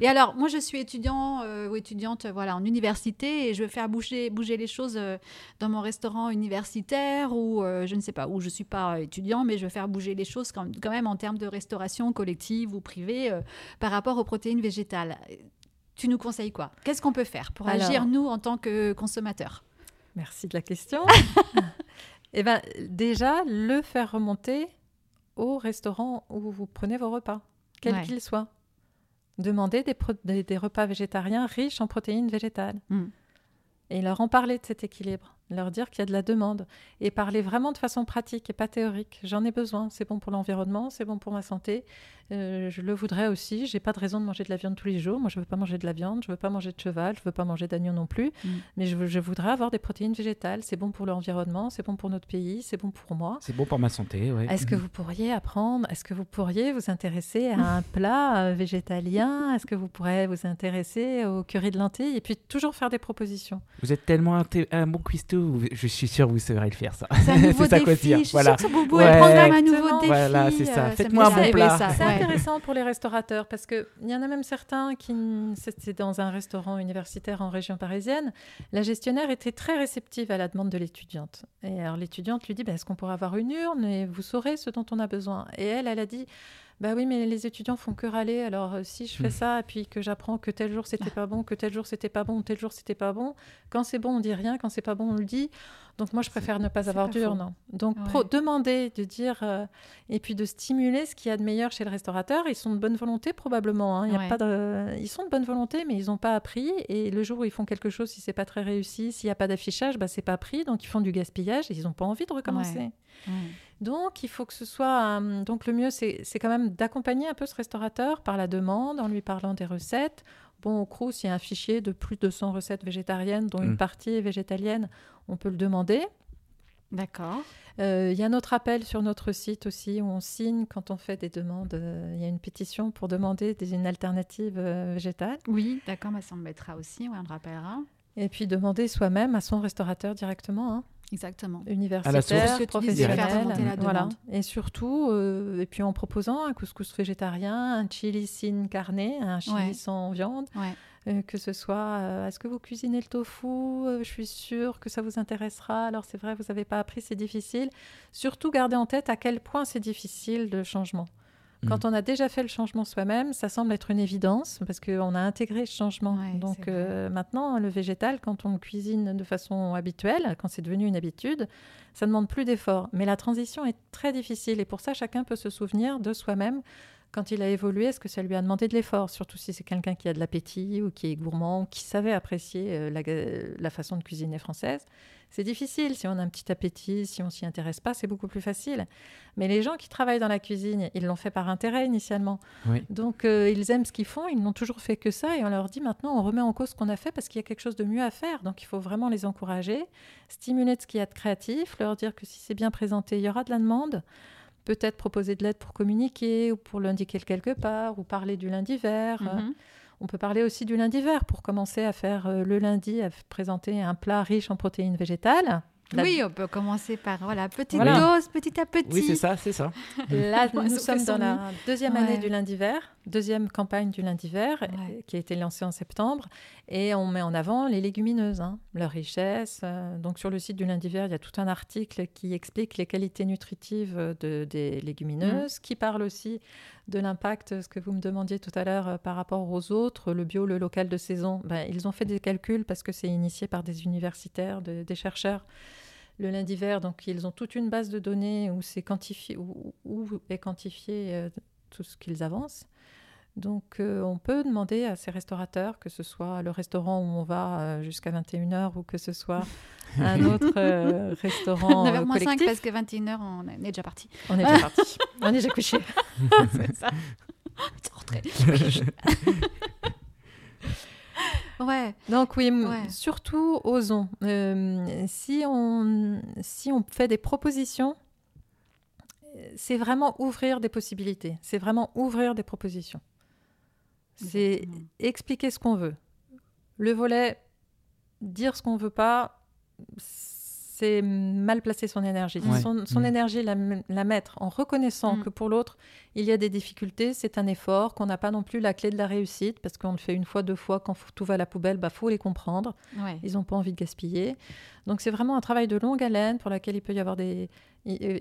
Speaker 2: Et alors, moi, je suis étudiant euh, ou étudiante, voilà, en université, et je veux faire bouger, bouger les choses euh, dans mon restaurant universitaire, ou euh, je ne sais pas, où je suis pas étudiant, mais je veux faire bouger les choses quand, quand même en termes de restauration collective ou privée par rapport aux protéines végétales. Tu nous conseilles quoi? Qu'est-ce qu'on peut faire pour
Speaker 3: Alors-
Speaker 2: agir nous en tant que consommateurs?
Speaker 3: Merci de la question. *laughs* Eh ben, déjà, le faire remonter au restaurant où vous prenez vos repas, quels
Speaker 2: Ouais.
Speaker 3: qu'ils soient. Demandez des, pro- des- des repas végétariens riches en protéines végétales.
Speaker 2: Mm.
Speaker 3: Et leur en parler de cet équilibre, leur dire qu'il y a de la demande. Et parler vraiment de façon pratique et pas théorique. J'en ai besoin, c'est bon pour l'environnement, c'est bon pour ma santé. Euh, je le voudrais aussi. J'ai pas de raison de manger de la viande tous les jours. Moi, je veux pas manger de la viande, je veux pas manger de cheval, je veux pas manger d'agneau non plus.
Speaker 2: Mm.
Speaker 3: Mais je, voudrais avoir des protéines végétales. C'est bon pour l'environnement, c'est bon pour notre pays, c'est bon pour moi.
Speaker 1: C'est bon pour ma santé, ouais.
Speaker 3: Est-ce que vous pourriez apprendre, est-ce que vous pourriez vous intéresser à un *laughs* plat euh, végétalien? Est-ce que vous pourrez vous intéresser au curry de lentilles Et puis toujours faire des propositions?
Speaker 1: Vous êtes tellement un, un bon cuistot, vous- je suis sûr que vous saurez le faire, ça.
Speaker 2: C'est un *laughs* nouveau
Speaker 1: c'est ça quoi
Speaker 2: défi.
Speaker 1: dire.
Speaker 2: Je suis
Speaker 1: Voilà.
Speaker 2: sûre que Boubou
Speaker 1: Ouais.
Speaker 2: elle programme un nouveau défi.
Speaker 1: Voilà, c'est ça.
Speaker 2: euh,
Speaker 1: Faites-moi un bon plat.
Speaker 3: C'est intéressant pour les restaurateurs parce qu'il y en a même certains qui, c'est c'est dans un restaurant universitaire en région parisienne, la gestionnaire était très réceptive à la demande de l'étudiante. Et alors l'étudiante lui dit, bah, est-ce qu'on pourrait avoir une urne et vous saurez ce dont on a besoin? Et elle, elle a dit, bah oui, mais les étudiants font que râler. Alors, euh, si je fais
Speaker 1: Hmm.
Speaker 3: ça, et puis que j'apprends que tel jour c'était pas bon, que tel jour c'était pas bon, tel jour c'était pas bon, quand c'est bon, on dit rien, quand c'est pas bon, on le dit. Donc, moi, je préfère ne pas avoir dur, non. Donc,
Speaker 2: Ouais.
Speaker 3: pro- demander, de dire, euh, et puis de stimuler ce qu'il y a de meilleur chez le restaurateur. Ils sont de bonne volonté, probablement. hein. Il y a
Speaker 2: Ouais.
Speaker 3: pas de... Ils sont de bonne volonté, mais ils n'ont pas appris. Et le jour où ils font quelque chose, si c'est pas très réussi, s'il n'y a pas d'affichage, bah, c'est pas pris. Donc, ils font du gaspillage et ils n'ont pas envie de recommencer.
Speaker 2: Ouais.
Speaker 3: Donc, il faut que ce soit. euh, donc, le mieux, c'est c'est quand même d'accompagner un peu ce restaurateur par la demande, en lui parlant des recettes. Bon, au Crous, il y a un fichier de plus de 100 recettes végétariennes, dont une
Speaker 1: Mm.
Speaker 3: partie est végétalienne. On peut le demander.
Speaker 2: D'accord.
Speaker 3: Euh, Il y a notre appel sur notre site aussi, où on signe quand on fait des demandes. Euh, Il y a une pétition pour demander des, une alternative euh, végétale.
Speaker 2: Oui, d'accord, bah, ça on le mettra aussi, ouais, on le rappellera.
Speaker 3: Et puis demander soi-même à son restaurateur directement. hein.
Speaker 2: Exactement.
Speaker 3: universitaire, professionnel,
Speaker 2: remonter la
Speaker 3: voilà. Et surtout, euh, et puis en proposant un couscous végétarien, un chili sin carne, un chili
Speaker 2: Ouais.
Speaker 3: sans viande,
Speaker 2: Ouais.
Speaker 3: euh, que ce soit, euh, est-ce que vous cuisinez le tofu Euh, Je suis sûre que ça vous intéressera. Alors c'est vrai, vous n'avez pas appris, c'est difficile. Surtout, gardez en tête à quel point c'est difficile le changement. Quand on a déjà fait le changement soi-même, ça semble être une évidence parce qu'on a intégré ce changement.
Speaker 2: Ouais,
Speaker 3: Donc euh, maintenant, le végétal, quand on le cuisine de façon habituelle, quand c'est devenu une habitude, ça ne demande plus d'effort. Mais la transition est très difficile et pour ça, chacun peut se souvenir de soi-même quand il a évolué, est-ce que ça lui a demandé de l'effort? Surtout si c'est quelqu'un qui a de l'appétit ou qui est gourmand ou qui savait apprécier euh, la, la façon de cuisiner française. C'est difficile. Si on a un petit appétit, si on s'y intéresse pas, c'est beaucoup plus facile. Mais les gens qui travaillent dans la cuisine, ils l'ont fait par intérêt initialement.
Speaker 1: Oui.
Speaker 3: Donc euh, ils aiment ce qu'ils font, ils n'ont toujours fait que ça et on leur dit maintenant on remet en cause ce qu'on a fait parce qu'il y a quelque chose de mieux à faire. Donc il faut vraiment les encourager, stimuler de ce qu'il y a de créatif, leur dire que si c'est bien présenté, il y aura de la demande. Peut-être proposer de l'aide pour communiquer ou pour l'indiquer quelque part ou parler du lundi vert.
Speaker 2: Mhm.
Speaker 3: On peut parler aussi du lundi vert pour commencer à faire euh, le lundi, à présenter un plat riche en protéines végétales. La-
Speaker 2: Oui, on peut commencer par voilà, petite
Speaker 3: Voilà.
Speaker 2: dose, petit à petit.
Speaker 1: Oui, c'est ça, c'est ça.
Speaker 3: Là, *laughs* nous sommes dans la deuxième
Speaker 2: Ouais.
Speaker 3: année du lundi vert, deuxième campagne du lundi vert,
Speaker 2: Ouais.
Speaker 3: euh, qui a été lancée en septembre. Et on met en avant les légumineuses, hein, leur richesse. Euh, donc sur le site du lundi vert, il y a tout un article qui explique les qualités nutritives euh, de, des légumineuses, qui parle aussi de l'impact, ce que vous me demandiez tout à l'heure, euh, par rapport aux autres, le bio, le local de saison. Ben, ils ont fait des calculs parce que c'est initié par des universitaires, de- des chercheurs le lundi vert, donc ils ont toute une base de données où c'est quantifié, où, où est quantifié tout ce qu'ils avancent. Donc euh, on peut demander à ces restaurateurs, que ce soit le restaurant où on va euh, jusqu'à 21h ou que ce soit *laughs* un autre euh, restaurant euh,
Speaker 2: 9h moins 5
Speaker 3: collectif.
Speaker 2: parce que 21h, on est déjà parti.
Speaker 3: On est déjà *laughs* parti. on est déjà couché. *laughs*
Speaker 2: c'est ça. Rentré. ouais.
Speaker 3: Donc oui,
Speaker 2: Ouais.
Speaker 3: surtout osons. Euh, si, on, si on fait des propositions, c'est vraiment ouvrir des possibilités. C'est vraiment ouvrir des propositions. C'est expliquer ce qu'on veut. Le volet, dire ce qu'on veut pas, c'est mal placer son énergie.
Speaker 1: Ouais.
Speaker 3: Son, son
Speaker 1: Mm.
Speaker 3: énergie, la, la mettre en reconnaissant
Speaker 2: Mm.
Speaker 3: que pour l'autre, il y a des difficultés, c'est un effort, qu'on n'a pas non plus la clé de la réussite, parce qu'on le fait une fois, deux fois, quand tout va à la poubelle, bah faut les comprendre.
Speaker 2: Ouais.
Speaker 3: Ils n'ont pas envie de gaspiller. Donc c'est vraiment un travail de longue haleine pour lequel il peut y avoir des... euh,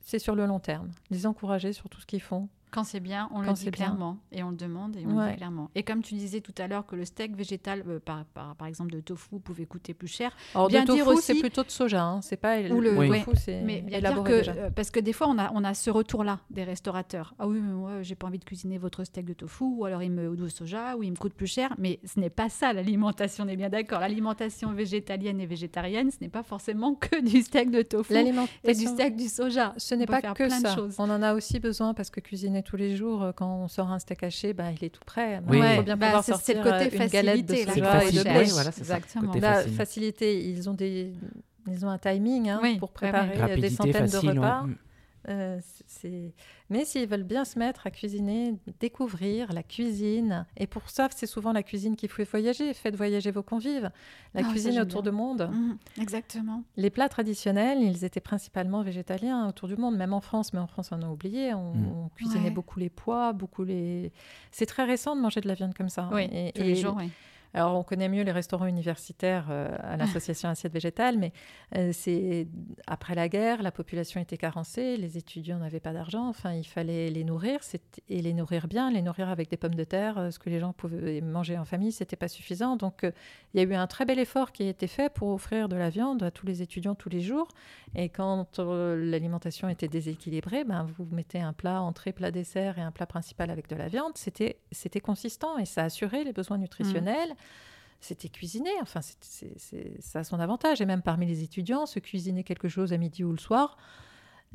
Speaker 3: C'est sur le long terme. Les encourager sur tout ce qu'ils font.
Speaker 2: Quand c'est bien, on le dit
Speaker 3: bien.
Speaker 2: clairement. Et on le demande et on le dit clairement. Et comme tu disais tout à l'heure que le steak végétal, euh, par, par, par exemple de tofu, pouvait coûter plus cher.
Speaker 3: Alors
Speaker 2: Bien
Speaker 3: de
Speaker 2: dire aussi-
Speaker 3: c'est plutôt de soja. Hein. C'est pas
Speaker 2: Ou le-
Speaker 1: Oui.
Speaker 3: tofu, c'est
Speaker 2: Mais bien
Speaker 3: élaboré
Speaker 2: que,
Speaker 3: déjà.
Speaker 2: euh, parce que des fois, on a, on a ce retour-là des restaurateurs. Ah oui, mais moi, j'ai pas envie de cuisiner votre steak de tofu, ou alors il me ou de soja, ou il me coûte plus cher. Mais ce n'est pas ça l'alimentation, on est bien d'accord. L'alimentation végétalienne et végétarienne, ce n'est pas forcément que du steak de tofu et du steak du soja.
Speaker 3: ce n'est pas que
Speaker 2: plein de
Speaker 3: ça.
Speaker 2: choses.
Speaker 3: On en a aussi besoin parce que cuisiner tous les jours, euh, quand on sort un steak haché, bah, il est tout prêt.
Speaker 1: Oui.
Speaker 3: Il faut bien
Speaker 2: bah,
Speaker 3: pouvoir sortir
Speaker 2: le côté
Speaker 3: euh, une galette de
Speaker 2: facilité,
Speaker 1: le
Speaker 3: soja et de
Speaker 1: voilà, c'est ça.
Speaker 2: Exactement.
Speaker 1: Côté
Speaker 3: La
Speaker 1: facile.
Speaker 3: facilité, ils ont des, ils ont un timing hein,
Speaker 2: Oui,
Speaker 3: pour
Speaker 2: ouais, ouais.
Speaker 3: préparer euh, des
Speaker 1: Rapidité,
Speaker 3: centaines
Speaker 1: facile.
Speaker 3: de repas.
Speaker 1: ouais.
Speaker 3: Euh, c'est... Mais s'ils veulent bien se mettre à cuisiner, découvrir la cuisine, et pour ça, c'est souvent la cuisine qui fait voyager. Faites voyager vos convives. La
Speaker 2: Ah,
Speaker 3: cuisine autour du monde.
Speaker 2: Mhm, exactement.
Speaker 3: Les plats traditionnels, ils étaient principalement végétaliens autour du monde, même en France, mais en France, on a oublié. On,
Speaker 1: Mm.
Speaker 3: on cuisinait
Speaker 2: Ouais.
Speaker 3: beaucoup les pois, beaucoup les. C'est très récent de manger de la viande comme ça.
Speaker 2: Oui,
Speaker 3: Et,
Speaker 2: tous
Speaker 3: et
Speaker 2: les jours, oui.
Speaker 3: Alors, on connaît mieux les restaurants universitaires euh, à l'association Assiette Végétale, mais euh, c'est après la guerre, la population était carencée, les étudiants n'avaient pas d'argent, enfin, il fallait les nourrir et les nourrir bien, les nourrir avec des pommes de terre, euh, ce que les gens pouvaient manger en famille, c'était pas suffisant. Donc, il y a eu un très bel effort qui a été fait pour offrir de la viande à tous les étudiants tous les jours. Et quand l'alimentation était déséquilibrée, ben, vous mettez un plat entrée, plat dessert et un plat principal avec de la viande, c'était consistant et ça assurait les besoins nutritionnels. Mmh c'était cuisiner. Enfin, ça a son avantage. Et même parmi les étudiants, se cuisiner quelque chose à midi ou le soir,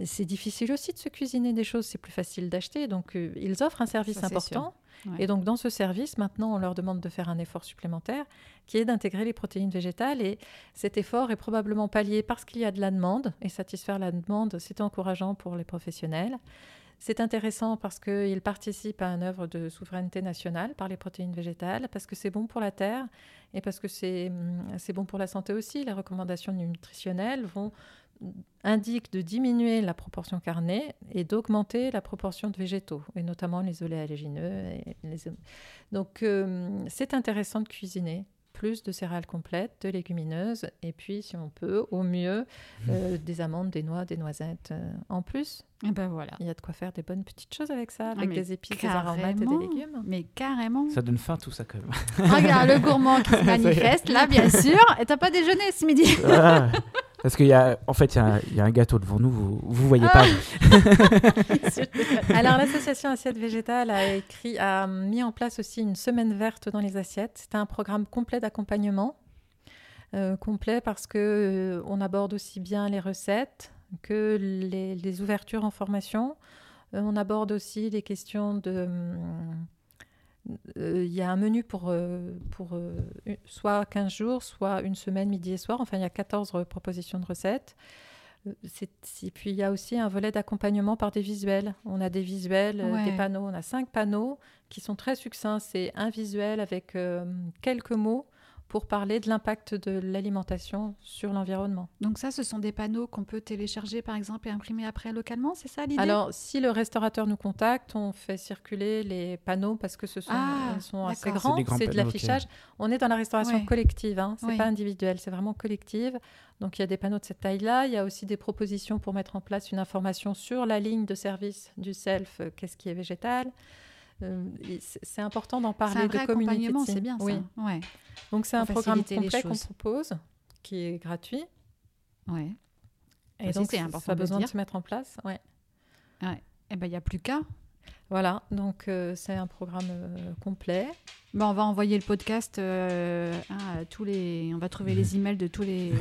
Speaker 3: c'est difficile aussi de se cuisiner des choses. C'est plus facile d'acheter. Donc, euh, ils offrent un service important. Et donc, dans ce service, maintenant, on leur demande de faire un effort supplémentaire qui est d'intégrer les protéines végétales. Et cet effort est probablement pallié parce qu'il y a de la demande. Et satisfaire la demande, c'est encourageant pour les professionnels. C'est intéressant parce qu'il participe à une œuvre de souveraineté nationale par les protéines végétales, parce que c'est bon pour la terre et parce que c'est hum, bon pour la santé aussi. Les recommandations nutritionnelles vont indiquent de diminuer la proportion carnée et d'augmenter la proportion de végétaux, et notamment les oléagineux. Et les... Donc hum, c'est intéressant de cuisiner plus de céréales complètes, de légumineuses, et puis, si on peut, au mieux, euh, des amandes, des noix, des noisettes euh, en plus.
Speaker 2: Et ben voilà.
Speaker 3: Il y a de quoi faire des bonnes petites choses avec ça, avec des épices, des aromates et des légumes.
Speaker 2: Mais carrément.
Speaker 1: Ça donne faim tout ça quand même.
Speaker 2: Regarde le gourmand qui *laughs* se manifeste là, bien sûr. Et t'as pas déjeuné ce midi? Ah.
Speaker 1: Parce qu'il y a, en fait, il y, a un gâteau devant nous, vous, vous voyez pas. *laughs*
Speaker 3: Alors, l'association Assiette Végétale a écrit, a mis en place aussi une semaine verte dans les assiettes. C'était un programme complet d'accompagnement, euh, complet parce que euh, on aborde aussi bien les recettes que les, ouvertures en formation. Euh, on aborde aussi les questions de euh, il y a un menu pour, euh, pour soit 15 jours, soit une semaine, midi et soir. Enfin, il y a 14 propositions de recettes. Et puis, il y a aussi un volet d'accompagnement par des visuels. On a des visuels, des panneaux. On a cinq panneaux qui sont très succincts. C'est un visuel avec quelques mots pour parler de l'impact de l'alimentation sur l'environnement.
Speaker 2: Donc ça, ce sont des panneaux qu'on peut télécharger par exemple et imprimer après localement, c'est ça l'idée?
Speaker 3: Alors, si le restaurateur nous contacte, on fait circuler les panneaux parce que ce sont, ah, sont assez grands, c'est de l'affichage. On est dans la restauration collective, hein. c'est pas individuel, c'est vraiment collective. Donc il y a des panneaux de cette taille-là, il y a aussi des propositions pour mettre en place une information sur la ligne de service du self, euh, qu'est-ce qui est végétal. Euh, c'est important d'en parler de communiquer.
Speaker 2: C'est bien ça. Ouais.
Speaker 3: Donc c'est un programme complet qu'on propose, qui est gratuit.
Speaker 2: Ouais.
Speaker 3: Et donc c'est important. Ça a besoin de, se mettre en place. Ouais.
Speaker 2: ouais. Et eh ben il y a plus qu'à.
Speaker 3: Voilà, donc euh, c'est un programme euh, complet.
Speaker 2: Bon, on va envoyer le podcast euh, à tous les. On va trouver les *laughs* emails de tous les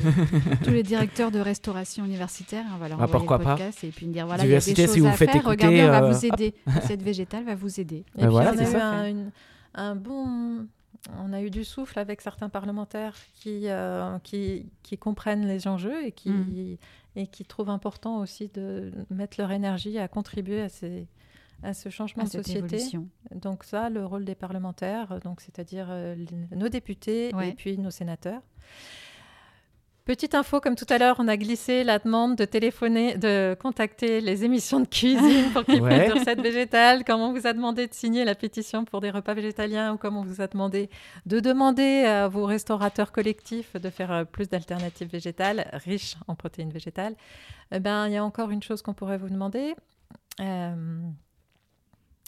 Speaker 2: tous les directeurs de restauration universitaire. On va leur ah, envoyer le podcast et puis dire voilà, il y a des choses si vous à faites faire. Regardez, on va vous aider. Cette végétale va vous aider.
Speaker 3: Et, puis voilà, on a eu un, un, bon. On a eu du souffle avec certains parlementaires qui, qui, qui, comprennent les enjeux et qui, mm. et qui trouvent important aussi de mettre leur énergie à contribuer à ces, à ce changement de société. Donc ça, le rôle des parlementaires, donc c'est-à-dire euh, nos députés et puis nos sénateurs. Petite info, comme tout à l'heure, on a glissé la demande de téléphoner, de contacter les émissions de cuisine pour qu'ils *laughs* fassent des recettes végétales. Comme on vous a demandé de signer la pétition pour des repas végétaliens ou comme on vous a demandé de demander à vos restaurateurs collectifs de faire euh, plus d'alternatives végétales riches en protéines végétales? Eh ben, il y a encore une chose qu'on pourrait vous demander. Euh,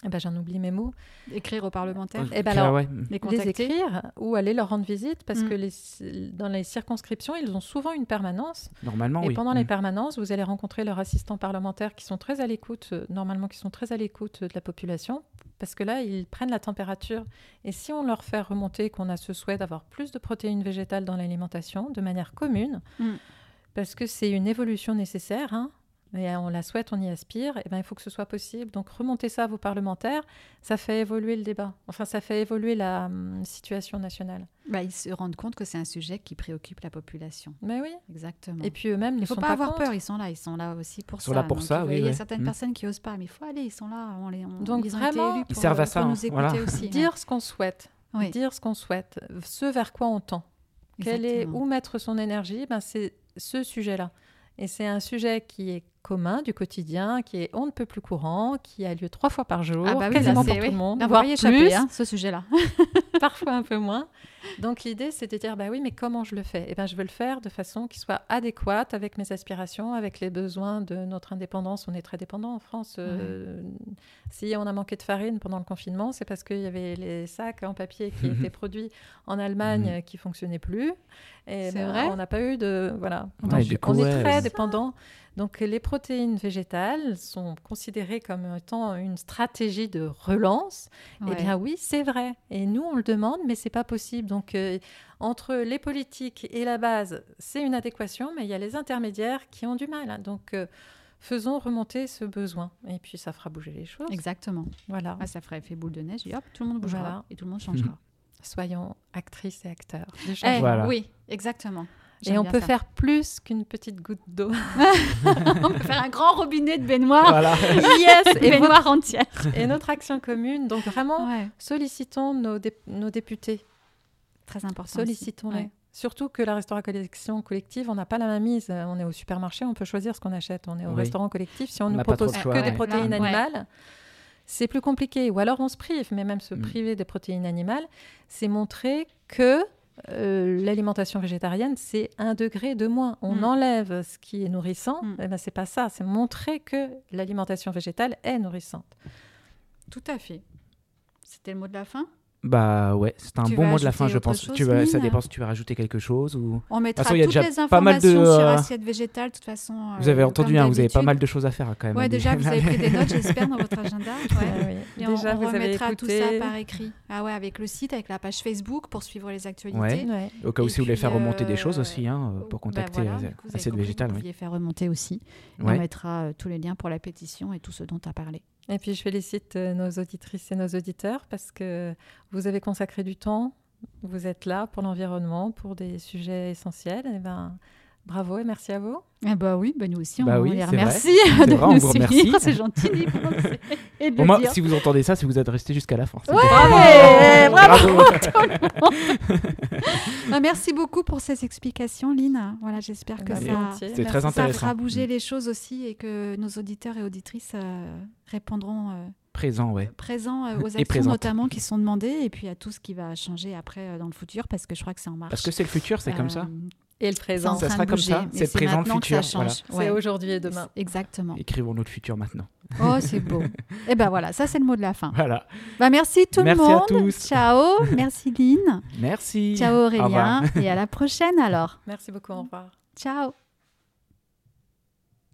Speaker 3: eh ben, j'en oublie mes mots.
Speaker 2: Écrire aux parlementaires.
Speaker 3: Eh ben alors, les, les, écrire ou aller leur rendre visite parce mm. que les, dans les circonscriptions, ils ont souvent une permanence.
Speaker 1: Normalement,
Speaker 3: Et
Speaker 1: oui.
Speaker 3: pendant les mm. permanences, vous allez rencontrer leurs assistants parlementaires qui sont très à l'écoute, euh, normalement qui sont très à l'écoute de la population parce que là, ils prennent la température. Et si on leur fait remonter qu'on a ce souhait d'avoir plus de protéines végétales dans l'alimentation de manière commune, mm. parce que c'est une évolution nécessaire, hein, et on la souhaite, on y aspire, et ben, il faut que ce soit possible. Donc remonter ça à vos parlementaires, ça fait évoluer le débat. Enfin, ça fait évoluer la hum, situation nationale.
Speaker 2: Bah, ils se rendent compte que c'est un sujet qui préoccupe la population.
Speaker 3: Mais oui.
Speaker 2: Exactement.
Speaker 3: Et puis eux-mêmes,
Speaker 2: il ne faut pas, avoir peur, ils sont là, ils sont là aussi pour ça.
Speaker 1: Là pour ça
Speaker 2: il y a certaines mmh. personnes qui n'osent pas, mais il faut aller, ils sont là. On les,
Speaker 3: Donc
Speaker 2: ils
Speaker 3: vraiment,
Speaker 2: ont
Speaker 1: ils servent à ça.
Speaker 2: Nous hein. écouter aussi.
Speaker 3: Dire ce qu'on souhaite. Dire ce qu'on souhaite. Ce vers quoi on tend. Quel est, où mettre son énergie? Ben, C'est ce sujet-là. Et c'est un sujet qui est commun du quotidien qui est on ne peut plus courant, qui a lieu trois fois par jour,
Speaker 2: Ah bah oui,
Speaker 3: quasiment pour
Speaker 2: oui.
Speaker 3: tout le monde, voire plus,
Speaker 2: hein, ce sujet-là. *laughs*
Speaker 3: parfois un peu moins. Donc l'idée, c'est de dire, bah oui, mais comment je le fais? Eh ben, je veux le faire de façon qui soit adéquate avec mes aspirations, avec les besoins de notre indépendance. On est très dépendant en France. Euh, si on a manqué de farine pendant le confinement, c'est parce qu'il y avait les sacs en papier qui *laughs* étaient produits en Allemagne euh, qui fonctionnaient plus. Et
Speaker 2: C'est
Speaker 3: ben,
Speaker 2: vrai?
Speaker 3: on n'a pas eu de voilà.
Speaker 1: Ouais,
Speaker 3: Donc,
Speaker 1: du coup,
Speaker 3: on est
Speaker 1: ouais,
Speaker 3: très dépendant. Donc les protéines végétales sont considérées comme étant une stratégie de relance. Eh bien oui, c'est vrai. Et nous, on le demande, mais c'est pas possible. Donc euh, entre les politiques et la base, c'est une adéquation, mais il y a les intermédiaires qui ont du mal. hein. Donc euh, faisons remonter ce besoin. Et puis ça fera bouger les choses.
Speaker 2: Exactement.
Speaker 3: Voilà.
Speaker 2: Ah, ça ferait effet boule de neige, et hop, tout le monde bougera
Speaker 3: Voilà.
Speaker 2: et tout le monde changera. *laughs*
Speaker 3: Soyons actrices et acteurs.
Speaker 2: Eh.
Speaker 1: Voilà.
Speaker 2: Oui, exactement.
Speaker 3: Et on peut
Speaker 2: ça.
Speaker 3: faire plus qu'une petite goutte d'eau. *laughs*
Speaker 2: on peut faire un grand robinet de baignoire.
Speaker 1: Voilà. *laughs*
Speaker 3: yes
Speaker 2: Et baignoire entière.
Speaker 3: Et notre action commune. Donc vraiment,
Speaker 2: Ouais,
Speaker 3: sollicitons nos, dé- nos députés.
Speaker 2: très important.
Speaker 3: Sollicitons-les.
Speaker 2: Ouais.
Speaker 3: Surtout que la restauration collective, on n'a pas la même mise. On est au supermarché, on peut choisir ce qu'on achète. On est au
Speaker 1: Oui.
Speaker 3: restaurant collectif. Si on
Speaker 1: On
Speaker 3: ne nous propose
Speaker 1: de
Speaker 3: que des protéines
Speaker 2: ouais.
Speaker 3: animales, c'est plus compliqué. Ou alors on se prive. Mais même se
Speaker 1: Mm.
Speaker 3: priver des protéines animales, c'est montrer que euh, l'alimentation végétarienne, c'est un degré de moins. On
Speaker 2: Mm.
Speaker 3: enlève ce qui est nourrissant.
Speaker 2: Mm.
Speaker 3: Eh ben, c'est pas ça. C'est montrer que l'alimentation végétale est nourrissante.
Speaker 2: Tout à fait. C'était le mot de la fin?
Speaker 1: Bah ouais, c'est un
Speaker 2: Tu
Speaker 1: bon mot de la fin, je pense.
Speaker 2: chose,
Speaker 1: tu vas, ça dépend si tu veux rajouter quelque chose ou.
Speaker 2: On mettra
Speaker 1: façon, il y a
Speaker 2: toutes
Speaker 1: déjà
Speaker 2: les
Speaker 1: pas mal de,
Speaker 2: informations sur
Speaker 1: euh,
Speaker 2: assiette végétale, de toute façon.
Speaker 1: Vous
Speaker 2: euh,
Speaker 1: avez entendu, hein, vous avez pas mal de choses à faire hein, quand même.
Speaker 2: Ouais,
Speaker 1: hein,
Speaker 2: déjà, vous avez pris des notes, j'espère, dans votre *laughs* agenda. Ouais.
Speaker 3: Ah oui.
Speaker 2: Et
Speaker 3: Déjà,
Speaker 2: on, on
Speaker 3: vous
Speaker 2: remettra tout ça par écrit. Ah ouais, avec le site, avec la page Facebook pour suivre les actualités.
Speaker 1: Ouais.
Speaker 3: Ouais.
Speaker 1: Au cas où si vous voulez faire remonter des
Speaker 2: euh,
Speaker 1: choses aussi, hein, pour
Speaker 2: Bah
Speaker 1: contacter euh,
Speaker 2: vous
Speaker 1: Assiette Végétale.
Speaker 2: Vous pouviez faire remonter aussi.
Speaker 1: Ouais.
Speaker 2: On mettra euh, tous les liens pour la pétition et tout ce dont tu as parlé.
Speaker 3: Et puis je félicite euh, nos auditrices et nos auditeurs parce que vous avez consacré du temps, vous êtes là pour l'environnement, pour des sujets essentiels. Et ben, bravo et merci à vous.
Speaker 2: Eh bah oui, bah nous aussi, on,
Speaker 1: Bah oui,
Speaker 2: les
Speaker 1: c'est
Speaker 2: remercie *laughs*
Speaker 1: C'est
Speaker 2: de
Speaker 1: vrai,
Speaker 2: nous
Speaker 1: vous
Speaker 2: suivre. C'est gentil et de le dire.
Speaker 1: si vous entendez ça, c'est que vous êtes resté jusqu'à la fin.
Speaker 2: Ouais, bravo.
Speaker 1: Bravo. *laughs*
Speaker 2: Ah, merci beaucoup pour ces explications, Lynn. Voilà, j'espère que
Speaker 3: Bah,
Speaker 2: ça,
Speaker 1: très
Speaker 2: ça fera bouger
Speaker 1: Mm.
Speaker 2: les choses aussi et que nos auditeurs et auditrices euh, répondront euh,
Speaker 1: Présent, ouais.
Speaker 2: présents euh, *laughs* aux actions notamment qui sont demandées et puis à tout ce qui va changer après euh, dans le futur parce que je crois que c'est en marche.
Speaker 1: Parce que c'est le futur, c'est comme ça.
Speaker 3: Et le présent,
Speaker 1: Ça sera comme
Speaker 2: bouger,
Speaker 1: ça,
Speaker 2: mais
Speaker 1: c'est le présent, le
Speaker 2: maintenant que ça
Speaker 1: futur, voilà.
Speaker 3: c'est aujourd'hui et demain.
Speaker 2: Exactement.
Speaker 1: Écrivons notre futur maintenant.
Speaker 2: Oh, c'est beau. *laughs* et ben voilà, ça c'est le mot de la fin.
Speaker 1: Voilà.
Speaker 2: Bah, merci tout
Speaker 1: Merci
Speaker 2: le
Speaker 1: à
Speaker 2: monde.
Speaker 1: tous.
Speaker 2: Ciao. Merci Lynn.
Speaker 1: Merci.
Speaker 2: Ciao
Speaker 1: Au
Speaker 2: Aurélien. Et à la prochaine alors.
Speaker 3: Merci beaucoup, au revoir.
Speaker 2: Ciao.